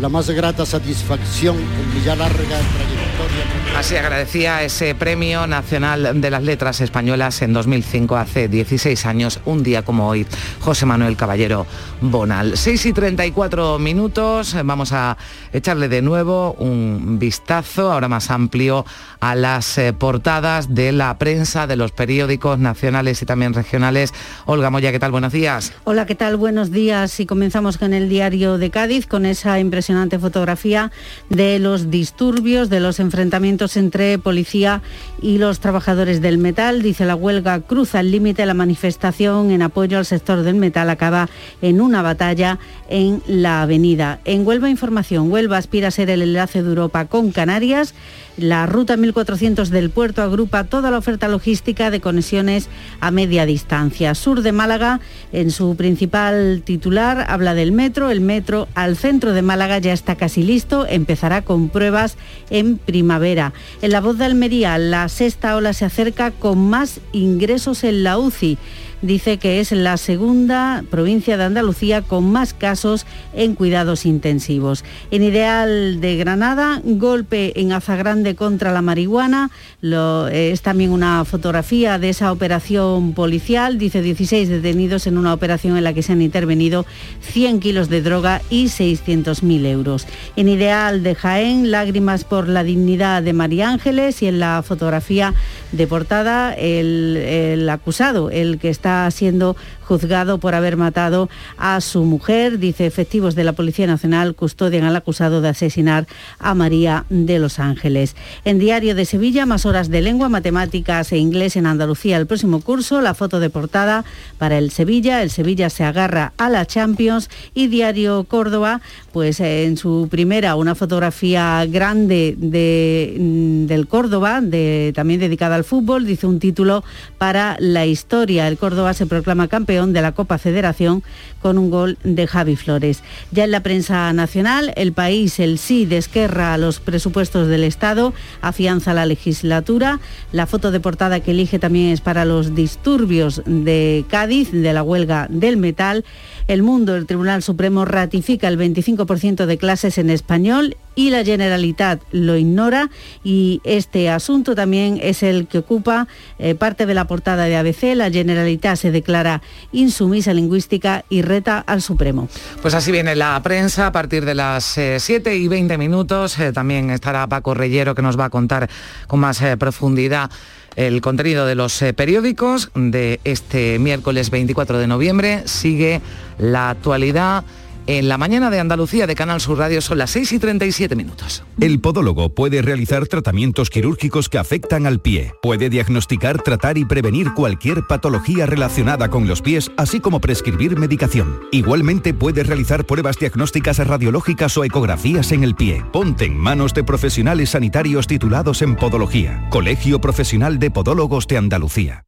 la más grata satisfacción en mi ya larga trayectoria. Así agradecía ese Premio Nacional de las Letras Españolas en 2005, hace 16 años, un día como hoy, José Manuel Caballero Bonal. 6 y 34 minutos, vamos a echarle de nuevo un vistazo, ahora más amplio, a las eh, portadas de la prensa, de los periódicos nacionales y también regionales. Olga Moya, ¿qué tal? Buenos días. Hola, ¿qué tal? Buenos días. Y comenzamos con el diario de Cádiz, con esa impresionante fotografía de los disturbios, de los enfrentamientos entre policía y los trabajadores del metal. Dice la huelga cruza el límite, la manifestación en apoyo al sector del metal acaba en una batalla en la avenida. En Huelva Información, Huelva aspira a ser el enlace de Europa con Canarias. La ruta 1400 del puerto agrupa toda la oferta logística de conexiones a media distancia. Sur de Málaga, en su principal titular, habla del metro. El metro al centro de Málaga ya está casi listo, empezará con pruebas en primavera. En la voz de Almería, la sexta ola se acerca con más ingresos en la UCI dice que es la segunda provincia de Andalucía con más casos en cuidados intensivos. En Ideal de Granada, golpe en Azagrande contra la marihuana, es también una fotografía de esa operación policial, dice 16 detenidos en una operación en la que se han intervenido 100 kilos de droga y 600.000 euros. En Ideal de Jaén, lágrimas por la dignidad de María Ángeles y en la fotografía de portada el, el acusado, el que está siendo juzgado por haber matado a su mujer. Dice, efectivos de la Policía Nacional custodian al acusado de asesinar a María de Los Ángeles. En Diario de Sevilla, más horas de lengua, matemáticas e inglés en Andalucía el próximo curso. La foto de portada para el Sevilla. El Sevilla se agarra a la Champions. Y Diario Córdoba, pues en su primera una fotografía grande de, mm, del Córdoba, de, también dedicada al fútbol. Dice un título para la historia. El Córdoba se proclama campeón de la Copa Federación con un gol de Javi Flores. Ya en la prensa nacional, el país, el sí de Esquerra a los presupuestos del Estado, afianza la legislatura. La foto de portada que elige también es para los disturbios de Cádiz, de la huelga del metal. El Mundo, el Tribunal Supremo ratifica el 25% de clases en español y la Generalitat lo ignora y este asunto también es el que ocupa eh, parte de la portada de ABC. La Generalitat se declara insumisa lingüística y reta al Supremo. Pues así viene la prensa a partir de las 7 eh, y 20 minutos. Eh, también estará Paco Reyero que nos va a contar con más profundidad el contenido de los periódicos de este miércoles 24 de noviembre. Sigue la actualidad en la mañana de Andalucía de Canal Sur Radio son las 6 y 37 minutos. El podólogo puede realizar tratamientos quirúrgicos que afectan al pie. Puede diagnosticar, tratar y prevenir cualquier patología relacionada con los pies, así como prescribir medicación. Igualmente puede realizar pruebas diagnósticas radiológicas o ecografías en el pie. Ponte en manos de profesionales sanitarios titulados en podología. Colegio Profesional de Podólogos de Andalucía.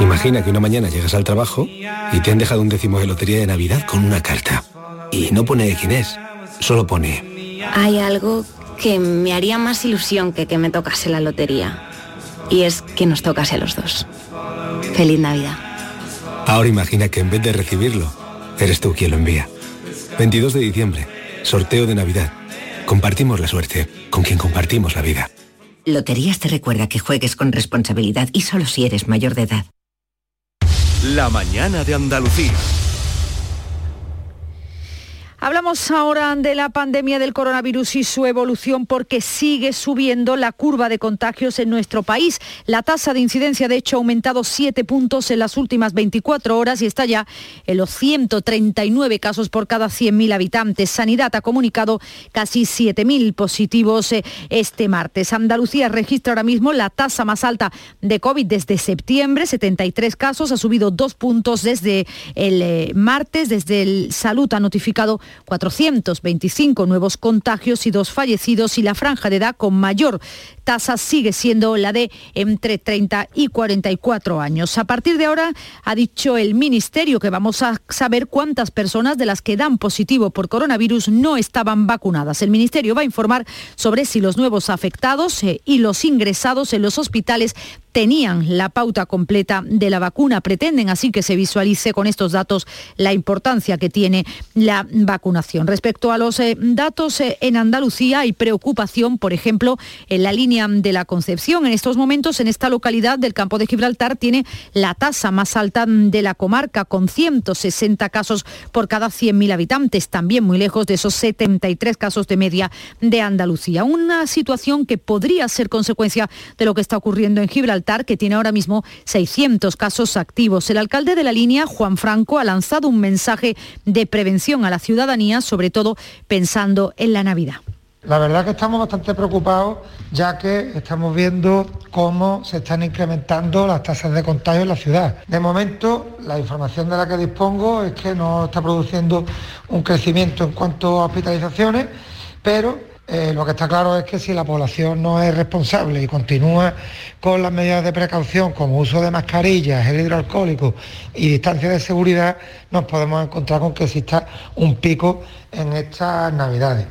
Imagina que una mañana llegas al trabajo y te han dejado un décimo de lotería de Navidad con una carta. Y no pone quién es, solo pone... Hay algo que me haría más ilusión que que me tocase la lotería. Y es que nos tocase a los dos. Feliz Navidad. Ahora imagina que en vez de recibirlo, eres tú quien lo envía. 22 de diciembre, sorteo de Navidad. Compartimos la suerte con quien compartimos la vida. Loterías te recuerda que juegues con responsabilidad y solo si eres mayor de edad. La mañana de Andalucía. Hablamos ahora de la pandemia del coronavirus y su evolución porque sigue subiendo la curva de contagios en nuestro país. La tasa de incidencia, de hecho, ha aumentado 7 puntos en las últimas 24 horas y está ya en los 139 casos por cada 100.000 habitantes. Sanidad ha comunicado casi 7.000 positivos eh, este martes. Andalucía registra ahora mismo la tasa más alta de COVID desde septiembre, 73 casos, ha subido dos puntos desde el eh, martes, desde el Salud ha notificado 425 nuevos contagios y dos fallecidos y la franja de edad con mayor tasa sigue siendo la de entre 30 y 44 años. A partir de ahora ha dicho el Ministerio que vamos a saber cuántas personas de las que dan positivo por coronavirus no estaban vacunadas. El Ministerio va a informar sobre si los nuevos afectados eh, y los ingresados en los hospitales tenían la pauta completa de la vacuna. Pretenden así que se visualice con estos datos la importancia que tiene la vacunación. Respecto a los eh, datos eh, en Andalucía hay preocupación, por ejemplo, en la línea de la Concepción. En estos momentos, en esta localidad del campo de Gibraltar, tiene la tasa más alta de la comarca, con 160 casos por cada 100.000 habitantes, también muy lejos de esos 73 casos de media de Andalucía. Una situación que podría ser consecuencia de lo que está ocurriendo en Gibraltar que tiene ahora mismo 600 casos activos. El alcalde de la línea, Juan Franco, ha lanzado un mensaje de prevención a la ciudadanía, sobre todo pensando en la Navidad. La verdad que estamos bastante preocupados ya que estamos viendo cómo se están incrementando las tasas de contagio en la ciudad. De momento, la información de la que dispongo es que no está produciendo un crecimiento en cuanto a hospitalizaciones, pero eh, lo que está claro es que si la población no es responsable y continúa con las medidas de precaución como uso de mascarillas, gel hidroalcohólico y distancia de seguridad, nos podemos encontrar con que exista un pico en estas navidades.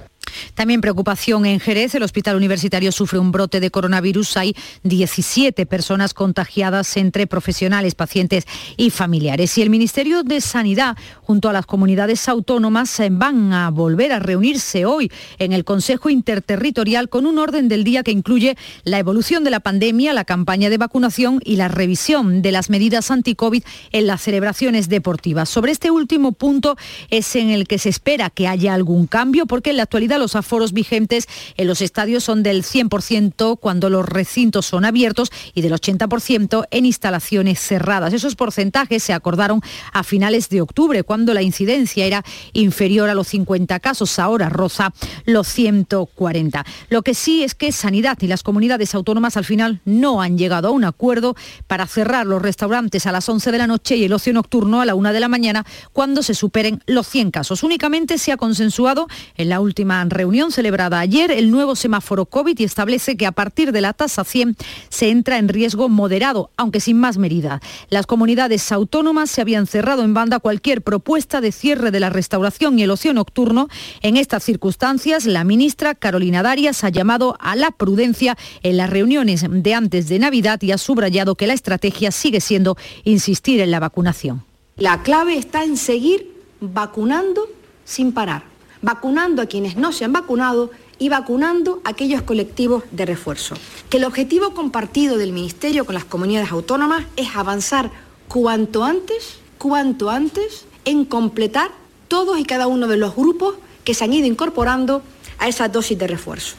También preocupación en Jerez. El hospital universitario sufre un brote de coronavirus. Hay 17 personas contagiadas entre profesionales, pacientes y familiares. Y el Ministerio de Sanidad, junto a las comunidades autónomas, van a volver a reunirse hoy en el Consejo Interterritorial con un orden del día que incluye la evolución de la pandemia, la campaña de vacunación y la revisión de las medidas anti-COVID en las celebraciones deportivas. Sobre este último punto es en el que se espera que haya algún cambio porque en la actualidad los aforos vigentes en los estadios son del 100% cuando los recintos son abiertos y del 80% en instalaciones cerradas. Esos porcentajes se acordaron a finales de octubre, cuando la incidencia era inferior a los 50 casos, ahora roza los 140. Lo que sí es que Sanidad y las comunidades autónomas al final no han llegado a un acuerdo para cerrar los restaurantes a las 11 de la noche y el ocio nocturno a la 1 de la mañana cuando se superen los 100 casos. Únicamente se ha consensuado en la última reunión celebrada ayer el nuevo semáforo COVID y establece que a partir de la tasa 100 se entra en riesgo moderado, aunque sin más medida. Las comunidades autónomas se habían cerrado en banda cualquier propuesta de cierre de la restauración y el ocio nocturno. En estas circunstancias, la ministra Carolina Darias ha llamado a la prudencia en las reuniones de antes de Navidad y ha subrayado que la estrategia sigue siendo insistir en la vacunación. La clave está en seguir vacunando sin parar vacunando a quienes no se han vacunado y vacunando a aquellos colectivos de refuerzo. Que el objetivo compartido del Ministerio con las comunidades autónomas es avanzar cuanto antes, cuanto antes, en completar todos y cada uno de los grupos que se han ido incorporando a esa dosis de refuerzo.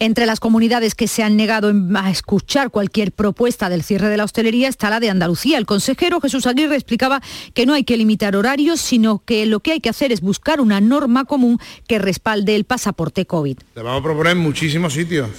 Entre las comunidades que se han negado a escuchar cualquier propuesta del cierre de la hostelería está la de Andalucía. El consejero Jesús Aguirre explicaba que no hay que limitar horarios, sino que lo que hay que hacer es buscar una norma común que respalde el pasaporte COVID. Le vamos a proponer muchísimos sitios.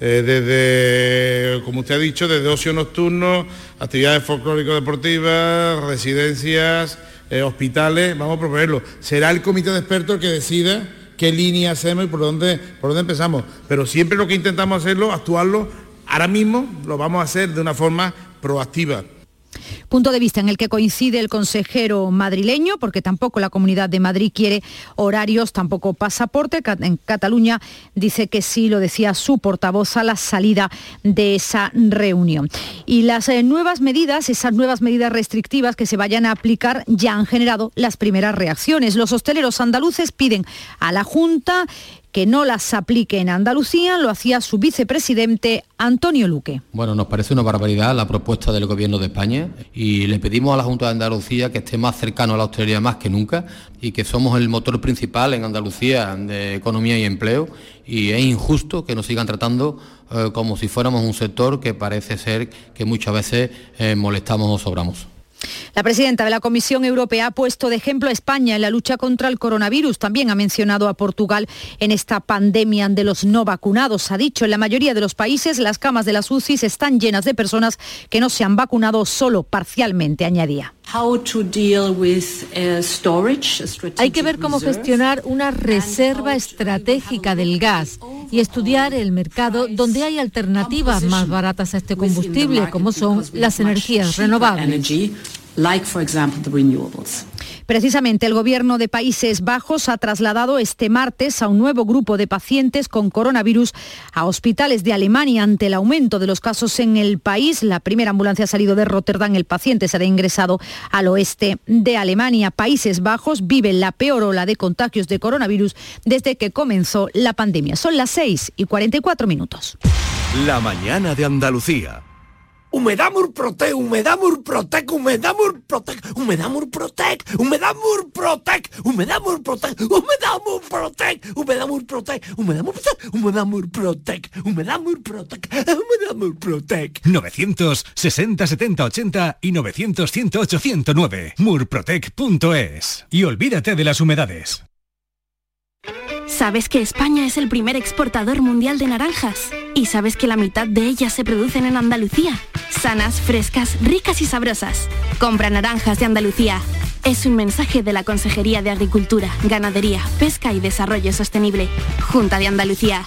Eh, desde, como usted ha dicho, desde ocio nocturno, actividades folclórico-deportivas, residencias, eh, hospitales, vamos a proponerlo. Será el comité de expertos el que decida qué línea hacemos y por dónde, por dónde empezamos. Pero siempre lo que intentamos hacerlo, actuarlo, ahora mismo lo vamos a hacer de una forma proactiva. Punto de vista en el que coincide el consejero madrileño, porque tampoco la Comunidad de Madrid quiere horarios, tampoco pasaporte. En Cataluña dice que sí, lo decía su portavoz a la salida de esa reunión. Y las eh, nuevas medidas, esas nuevas medidas restrictivas que se vayan a aplicar, ya han generado las primeras reacciones. Los hosteleros andaluces piden a la Junta que no las aplique en Andalucía. Lo hacía su vicepresidente Antonio Luque. Bueno, nos parece una barbaridad la propuesta del Gobierno de España y le pedimos a la Junta de Andalucía que esté más cercano a la hostelería más que nunca y que somos el motor principal en Andalucía de economía y empleo y es injusto que nos sigan tratando eh, como si fuéramos un sector que parece ser que muchas veces eh, molestamos o sobramos. La presidenta de la Comisión Europea ha puesto de ejemplo a España en la lucha contra el coronavirus. También ha mencionado a Portugal en esta pandemia de los no vacunados. Ha dicho, en la mayoría de los países las camas de las UCIs están llenas de personas que no se han vacunado solo parcialmente, añadía. Hay que ver cómo gestionar una reserva estratégica del gas y estudiar el mercado donde hay alternativas más baratas a este combustible, como son las energías renovables. Precisamente el gobierno de Países Bajos ha trasladado este martes a un nuevo grupo de pacientes con coronavirus a hospitales de Alemania ante el aumento de los casos en el país. La primera ambulancia ha salido de Rotterdam. El paciente será ingresado al oeste de Alemania. Países Bajos viven la peor ola de contagios de coronavirus desde que comenzó la pandemia. Son las 6 y 44 minutos. La mañana de Andalucía. Humedad Murprotec, Humedad Murprotec, Humedad Murprotec, Humedad Murprotec, Humedad Murprotec, Humedad Murprotec, Humedad Murprotec, Humedad Murprotec, Humedad Murprotec, Humedad Murprotec, Humedad Murprotec, Humedad Murprotec. 960 70 80 y 900 108 109 murprotec.es. Y olvídate de las humedades. ¿Sabes que España es el primer exportador mundial de naranjas? ¿Y sabes que la mitad de ellas se producen en Andalucía? Sanas, frescas, ricas y sabrosas. Compra naranjas de Andalucía. Es un mensaje de la Consejería de Agricultura, Ganadería, Pesca y Desarrollo Sostenible. Junta de Andalucía.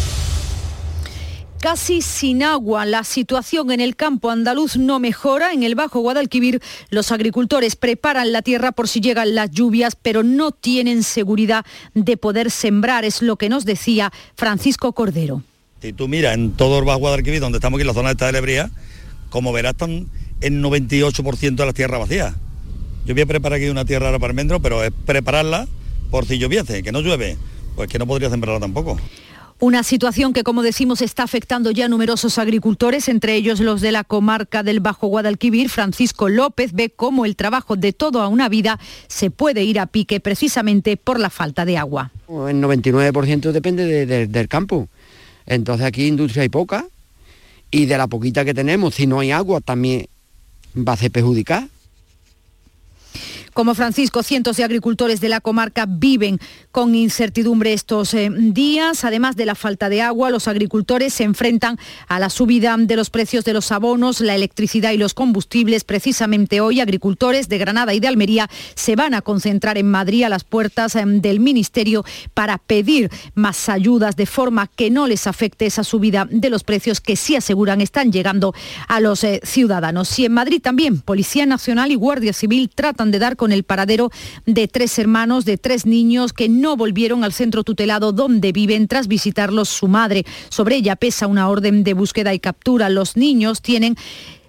Casi sin agua, la situación en el campo andaluz no mejora. En el Bajo Guadalquivir los agricultores preparan la tierra por si llegan las lluvias, pero no tienen seguridad de poder sembrar, es lo que nos decía Francisco Cordero. Si tú miras en todo el Bajo Guadalquivir, donde estamos aquí en la zona de esta de Lebría, como verás están en 98% de las tierras vacías. Yo voy a preparar aquí una tierra para almendro, pero es prepararla por si lloviese, que no llueve, pues que no podría sembrarla tampoco. Una situación que, como decimos, está afectando ya a numerosos agricultores, entre ellos los de la comarca del Bajo Guadalquivir. Francisco López ve cómo el trabajo de toda una vida se puede ir a pique precisamente por la falta de agua. El 99% depende de- de- del campo. Entonces aquí industria hay poca y de la poquita que tenemos, si no hay agua, también va a ser perjudicar. Como Francisco, cientos de agricultores de la comarca viven con incertidumbre estos eh, días. Además de la falta de agua, los agricultores se enfrentan a la subida de los precios de los abonos, la electricidad y los combustibles. Precisamente hoy, agricultores de Granada y de Almería se van a concentrar en Madrid a las puertas eh, del Ministerio para pedir más ayudas de forma que no les afecte esa subida de los precios que sí aseguran están llegando a los eh, ciudadanos. Y en Madrid también, Policía Nacional y Guardia Civil tratan de dar con el paradero de tres hermanos, de tres niños que volvieron al centro tutelado donde viven tras visitarlos su madre. Sobre ella pesa una orden de búsqueda y captura. Los niños tienen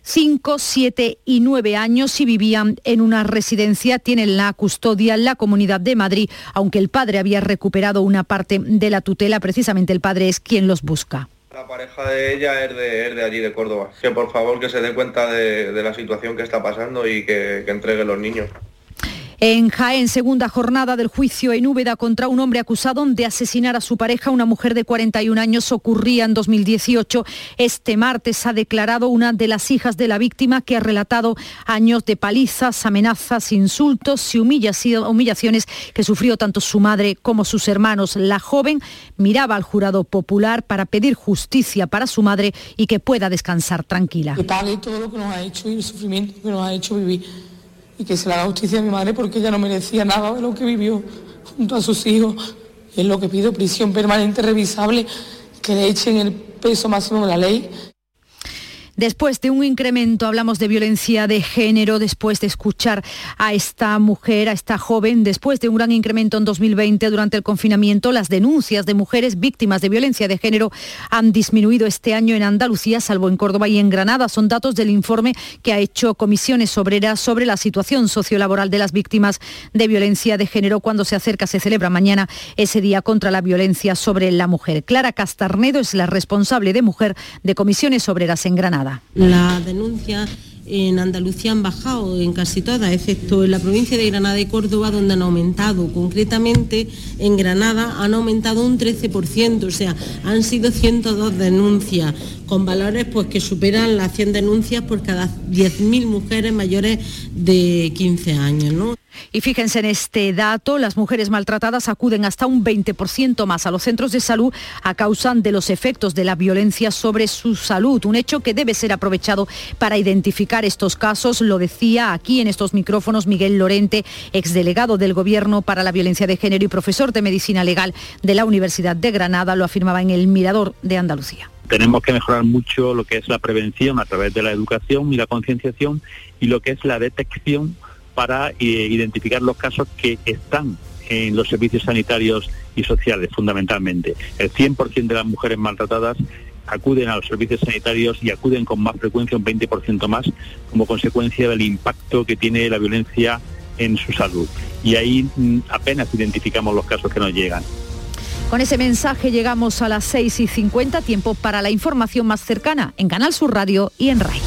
5, 7 y 9 años y vivían en una residencia, tienen la custodia en la Comunidad de Madrid, aunque el padre había recuperado una parte de la tutela, precisamente el padre es quien los busca. La pareja de ella es de, allí, de Córdoba. Que por favor que se dé cuenta de, de la situación que está pasando y que, que entregue los niños. En Jaén, segunda jornada del juicio en Úbeda contra un hombre acusado de asesinar a su pareja, una mujer de 41 años, ocurría en 2018. Este martes ha declarado una de las hijas de la víctima que ha relatado años de palizas, amenazas, insultos y humillaci- humillaciones que sufrió tanto su madre como sus hermanos. La joven miraba al jurado popular para pedir justicia para su madre y que pueda descansar tranquila. Y que se le haga justicia a mi madre porque ella no merecía nada de lo que vivió junto a sus hijos. Y es lo que pido, prisión permanente revisable, que le echen el peso máximo de la ley Después de un incremento, hablamos de violencia de género, después de escuchar a esta mujer, a esta joven, después de un gran incremento en 2020 durante el confinamiento, las denuncias de mujeres víctimas de violencia de género han disminuido este año en Andalucía, salvo en Córdoba y en Granada. Son datos del informe que ha hecho Comisiones Obreras sobre la situación sociolaboral de las víctimas de violencia de género cuando se acerca, se celebra mañana ese día contra la violencia sobre la mujer. Clara Castarnedo es la responsable de mujer de Comisiones Obreras en Granada. Las denuncias en Andalucía han bajado en casi todas, excepto en la provincia de Granada y Córdoba, donde han aumentado. Concretamente, en Granada han aumentado un 13%, o sea, han sido 102 denuncias, con valores pues, que superan las 100 denuncias por cada 10.000 mujeres mayores de 15 años. ¿no? Y fíjense en este dato, las mujeres maltratadas acuden hasta un 20% más a los centros de salud a causa de los efectos de la violencia sobre su salud, un hecho que debe ser aprovechado para identificar estos casos, lo decía aquí en estos micrófonos Miguel Lorente, exdelegado del Gobierno para la Violencia de Género y profesor de Medicina Legal de la Universidad de Granada, lo afirmaba en el Mirador de Andalucía. Tenemos que mejorar mucho lo que es la prevención a través de la educación y la concienciación y lo que es la detección para eh, identificar los casos que están en los servicios sanitarios y sociales fundamentalmente. El 100% de las mujeres maltratadas acuden a los servicios sanitarios y acuden con más frecuencia, un 20% más, como consecuencia del impacto que tiene la violencia en su salud. Y ahí mm, apenas identificamos los casos que nos llegan. Con ese mensaje llegamos a las 6 y 50, tiempo para la información más cercana en Canal Sur Radio y en RAI.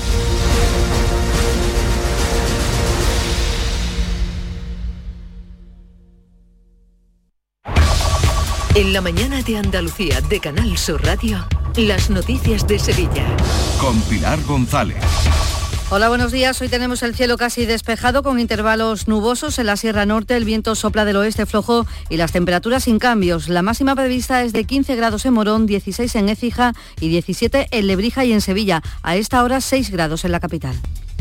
En la mañana de Andalucía de Canal Sur Radio, las noticias de Sevilla. Con Pilar González. Hola, buenos días. Hoy tenemos el cielo casi despejado con intervalos nubosos en la Sierra Norte. El viento sopla del oeste flojo y las temperaturas sin cambios. La máxima prevista es de 15 grados en Morón, 16 en Écija y 17 en Lebrija y en Sevilla. A esta hora 6 grados en la capital.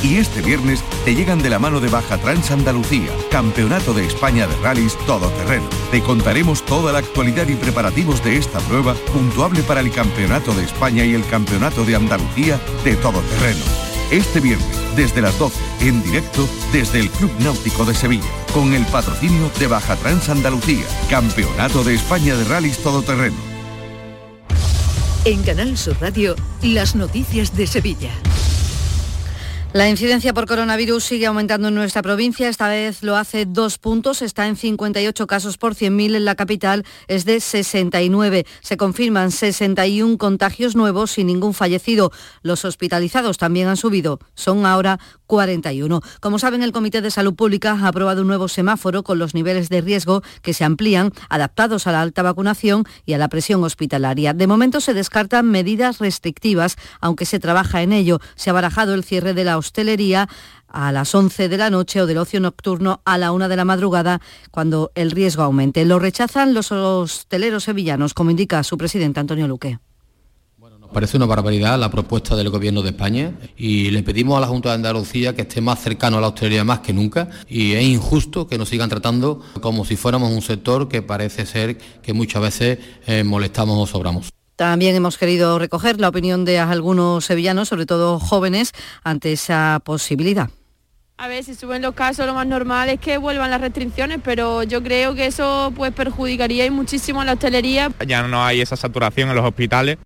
Y este viernes te llegan de la mano de Baja Trans Andalucía, Campeonato de España de Rallys Todoterreno. Te contaremos toda la actualidad y preparativos de esta prueba, puntuable para el Campeonato de España y el Campeonato de Andalucía de Todoterreno. Este viernes, desde las 12, en directo desde el Club Náutico de Sevilla, con el patrocinio de Baja Trans Andalucía, Campeonato de España de Rallys Todoterreno. En Canal Sur Radio, las noticias de Sevilla. La incidencia por coronavirus sigue aumentando en nuestra provincia. Esta vez lo hace dos puntos. Está en 58 casos por 100.000. En la capital es de 69. Se confirman 61 contagios nuevos sin ningún fallecido. Los hospitalizados también han subido. Son ahora 41. Como saben, el Comité de Salud Pública ha aprobado un nuevo semáforo con los niveles de riesgo que se amplían, adaptados a la alta vacunación y a la presión hospitalaria. De momento se descartan medidas restrictivas, aunque se trabaja en ello. Se ha barajado el cierre de la hostelería a las 11 de la noche o del ocio nocturno a la 1 de la madrugada cuando el riesgo aumente. Lo rechazan los hosteleros sevillanos, como indica su presidente Antonio Luque. Parece una barbaridad la propuesta del Gobierno de España y le pedimos a la Junta de Andalucía que esté más cercano a la hostelería más que nunca y es injusto que nos sigan tratando como si fuéramos un sector que parece ser que muchas veces eh, molestamos o sobramos. También hemos querido recoger la opinión de algunos sevillanos, sobre todo jóvenes, ante esa posibilidad. A ver, si suben los casos, lo más normal es que vuelvan las restricciones, pero yo creo que eso pues perjudicaría muchísimo a la hostelería. Ya no hay esa saturación en los hospitales.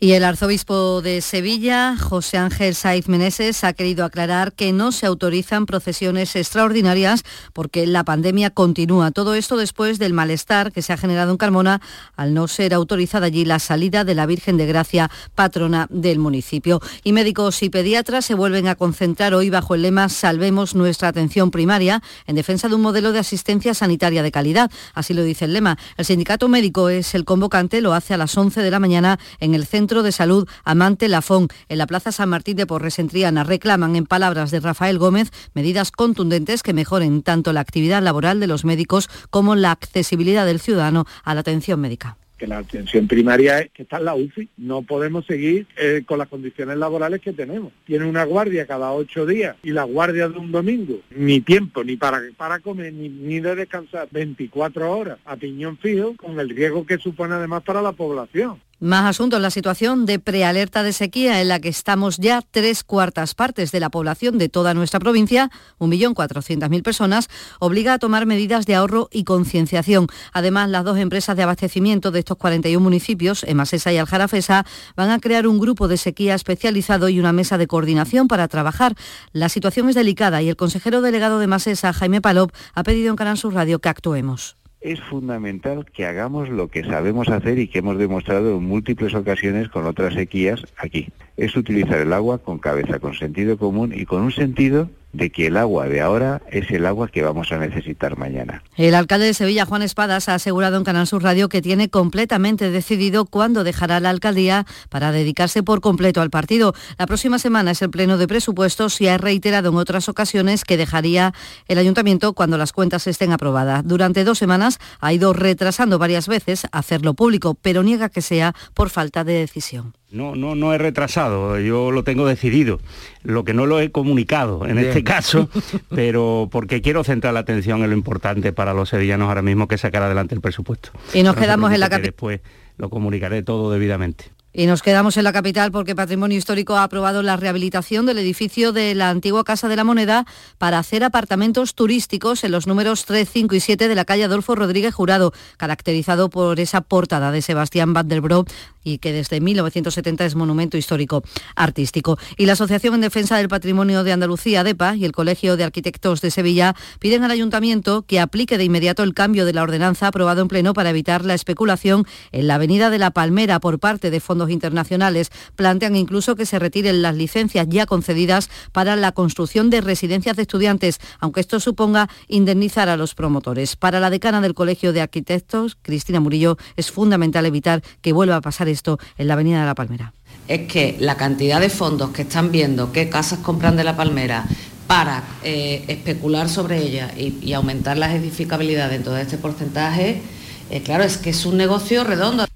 Y el arzobispo de Sevilla, José Ángel Saiz Meneses, ha querido aclarar que no se autorizan procesiones extraordinarias porque la pandemia continúa. Todo esto después del malestar que se ha generado en Carmona al no ser autorizada allí la salida de la Virgen de Gracia, patrona del municipio. Y médicos y pediatras se vuelven a concentrar hoy bajo el lema Salvemos nuestra atención primaria en defensa de un modelo de asistencia sanitaria de calidad. Así lo dice el lema. El sindicato médico es el convocante, lo hace a las 11 de la mañana en el centro Centro de Salud Amante Lafón, en la Plaza San Martín de Porres en Triana. Reclaman, en palabras de Rafael Gómez, medidas contundentes que mejoren tanto la actividad laboral de los médicos como la accesibilidad del ciudadano a la atención médica que la atención primaria que está en la UCI. No podemos seguir eh, con las condiciones laborales que tenemos. Tiene una guardia cada ocho días y la guardia de un domingo, ni tiempo ni para, para comer ni, ni de descansar 24 horas a piñón fijo, con el riesgo que supone además para la población. Más asuntos, la situación de prealerta de sequía en la que estamos ya tres cuartas partes de la población de toda nuestra provincia, 1.400.000 personas, obliga a tomar medidas de ahorro y concienciación. Además, las dos empresas de abastecimiento de estos 41 municipios, Emasesa y Aljarafesa, van a crear un grupo de sequía especializado y una mesa de coordinación para trabajar. La situación es delicada y el consejero delegado de Emasesa, Jaime Palop, ha pedido en Canal Sur Radio que actuemos es fundamental que hagamos lo que sabemos hacer y que hemos demostrado en múltiples ocasiones con otras sequías aquí. Es utilizar el agua con cabeza, con sentido común y con un sentido de que el agua de ahora es el agua que vamos a necesitar mañana. El alcalde de Sevilla, Juan Espadas, ha asegurado en Canal Sur Radio que tiene completamente decidido cuándo dejará la alcaldía para dedicarse por completo al partido. La próxima semana es el pleno de presupuestos y ha reiterado en otras ocasiones que dejaría el ayuntamiento cuando las cuentas estén aprobadas. Durante dos semanas ha ido retrasando varias veces hacerlo público, pero niega que sea por falta de decisión. No, no, no he retrasado, yo lo tengo decidido. Lo que no lo he comunicado en este caso, pero porque quiero centrar la atención en lo importante para los sevillanos ahora mismo, que es sacar adelante el presupuesto. Y nos quedamos en la capital. Después lo comunicaré todo debidamente. Y nos quedamos en la capital porque Patrimonio Histórico ha aprobado la rehabilitación del edificio de la antigua Casa de la Moneda para hacer apartamentos turísticos en los números 3, 5 y 7 de la calle Adolfo Rodríguez Jurado, caracterizado por esa portada de Sebastián Van der Bro y que desde 1970 es monumento histórico artístico. Y la Asociación en Defensa del Patrimonio de Andalucía, DEPA, y el Colegio de Arquitectos de Sevilla piden al Ayuntamiento que aplique de inmediato el cambio de la ordenanza aprobado en pleno para evitar la especulación en la Avenida de la Palmera por parte de fondos internacionales. Plantean incluso que se retiren las licencias ya concedidas para la construcción de residencias de estudiantes, aunque esto suponga indemnizar a los promotores. Para la decana del Colegio de Arquitectos, Cristina Murillo, es fundamental evitar que vuelva a pasar en la Avenida de la Palmera. Es que la cantidad de fondos que están viendo qué casas compran de la Palmera para eh, especular sobre ellas y, aumentar las edificabilidades en todo este porcentaje, eh, claro, es que es un negocio redondo.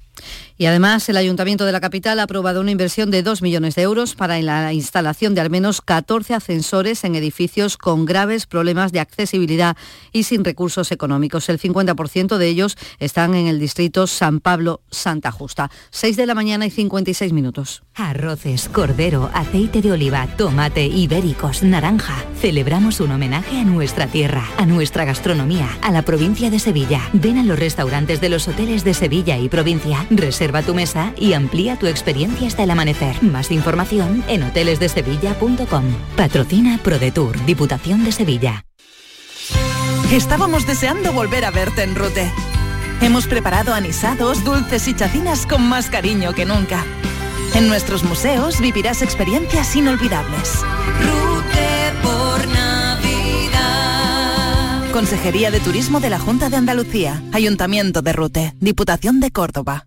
Y además el Ayuntamiento de la capital ha aprobado una inversión de 2 millones de euros para la instalación de al menos 14 ascensores en edificios con graves problemas de accesibilidad y sin recursos económicos. El 50% de ellos están en el distrito San Pablo-Santa Justa. 6 de la mañana y 56 minutos. Arroces, cordero, aceite de oliva, tomate, ibéricos, naranja. Celebramos un homenaje a nuestra tierra, a nuestra gastronomía, a la provincia de Sevilla. Ven a los restaurantes de los hoteles de Sevilla y provincia. Reserva tu mesa y amplía tu experiencia hasta el amanecer. Más información en hotelesdesevilla.com. Patrocina ProDetour, Diputación de Sevilla. Estábamos deseando volver a verte en Rute. Hemos preparado anisados, dulces y chacinas con más cariño que nunca. En nuestros museos vivirás experiencias inolvidables. Rute por Navidad. Consejería de Turismo de la Junta de Andalucía. Ayuntamiento de Rute. Diputación de Córdoba.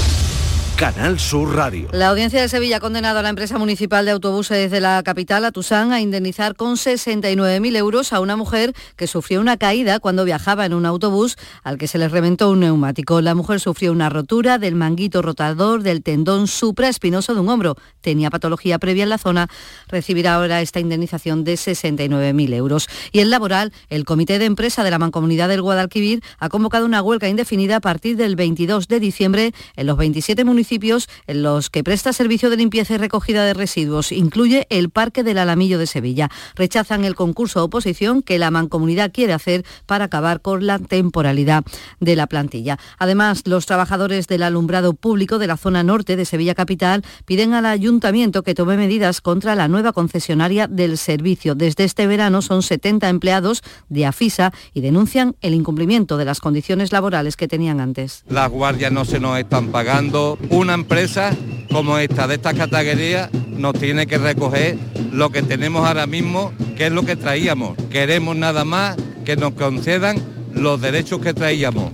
Canal Sur Radio. La audiencia de Sevilla ha condenado a la empresa municipal de autobuses de la capital, a Tusán, a indemnizar con 69.000 euros a una mujer que sufrió una caída cuando viajaba en un autobús al que se le reventó un neumático. La mujer sufrió una rotura del manguito rotador del tendón supraespinoso de un hombro. Tenía patología previa en la zona. Recibirá ahora esta indemnización de 69.000 euros. Y en laboral, el Comité de Empresa de la Mancomunidad del Guadalquivir ha convocado una huelga indefinida a partir del 22 de diciembre en los 27 municipios en los que presta servicio de limpieza y recogida de residuos. Incluye el Parque del Alamillo de Sevilla. Rechazan el concurso oposición que la mancomunidad quiere hacer para acabar con la temporalidad de la plantilla. Además, los trabajadores del alumbrado público de la zona norte de Sevilla Capital piden al ayuntamiento que tome medidas contra la nueva concesionaria del servicio. Desde este verano son 70 empleados de AFISA y denuncian el incumplimiento de las condiciones laborales que tenían antes. Las guardias no se nos están pagando. Una empresa como esta, de esta categoría, nos tiene que recoger lo que tenemos ahora mismo, que es lo que traíamos. Queremos nada más que nos concedan los derechos que traíamos.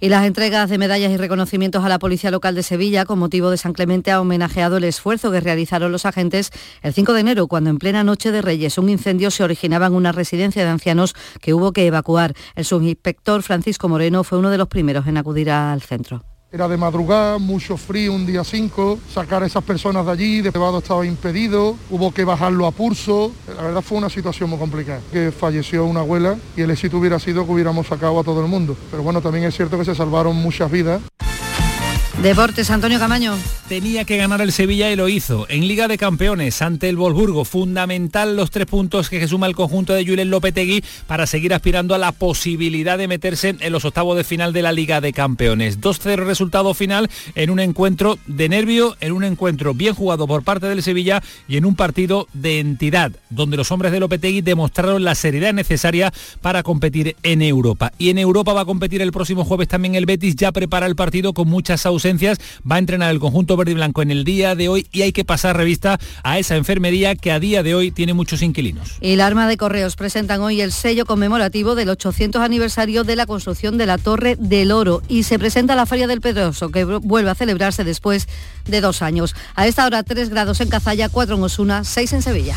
Y las entregas de medallas y reconocimientos a la Policía Local de Sevilla con motivo de San Clemente ha homenajeado el esfuerzo que realizaron los agentes el 5 de enero, cuando en plena noche de Reyes un incendio se originaba en una residencia de ancianos que hubo que evacuar. El subinspector Francisco Moreno fue uno de los primeros en acudir al centro. Era de madrugada, mucho frío un día 5, sacar a esas personas de allí, de privado estaba impedido, hubo que bajarlo a pulso. La verdad fue una situación muy complicada, que falleció una abuela y el éxito hubiera sido que hubiéramos sacado a todo el mundo. Pero bueno, también es cierto que se salvaron muchas vidas. Deportes, Antonio Camaño. Tenía que ganar el Sevilla y lo hizo. En Liga de Campeones, ante el Wolfsburgo, fundamental los tres puntos que suma el conjunto de Julen Lopetegui para seguir aspirando a la posibilidad de meterse en los octavos de final de la Liga de Campeones. 2-0 resultado final en un encuentro de nervio, en un encuentro bien jugado por parte del Sevilla y en un partido de entidad, donde los hombres de Lopetegui demostraron la seriedad necesaria para competir en Europa. Y en Europa va a competir el próximo jueves también el Betis, ya prepara el partido con muchas va a entrenar el conjunto verde y blanco en el día de hoy y hay que pasar revista a esa enfermería que a día de hoy tiene muchos inquilinos. Y la Arma de Correos presentan hoy el sello conmemorativo del 800 aniversario de la construcción de la Torre del Oro y se presenta la Feria del Pedroso que vuelve a celebrarse después de dos años. A esta hora 3 grados en Cazalla, 4 en Osuna, 6 en Sevilla.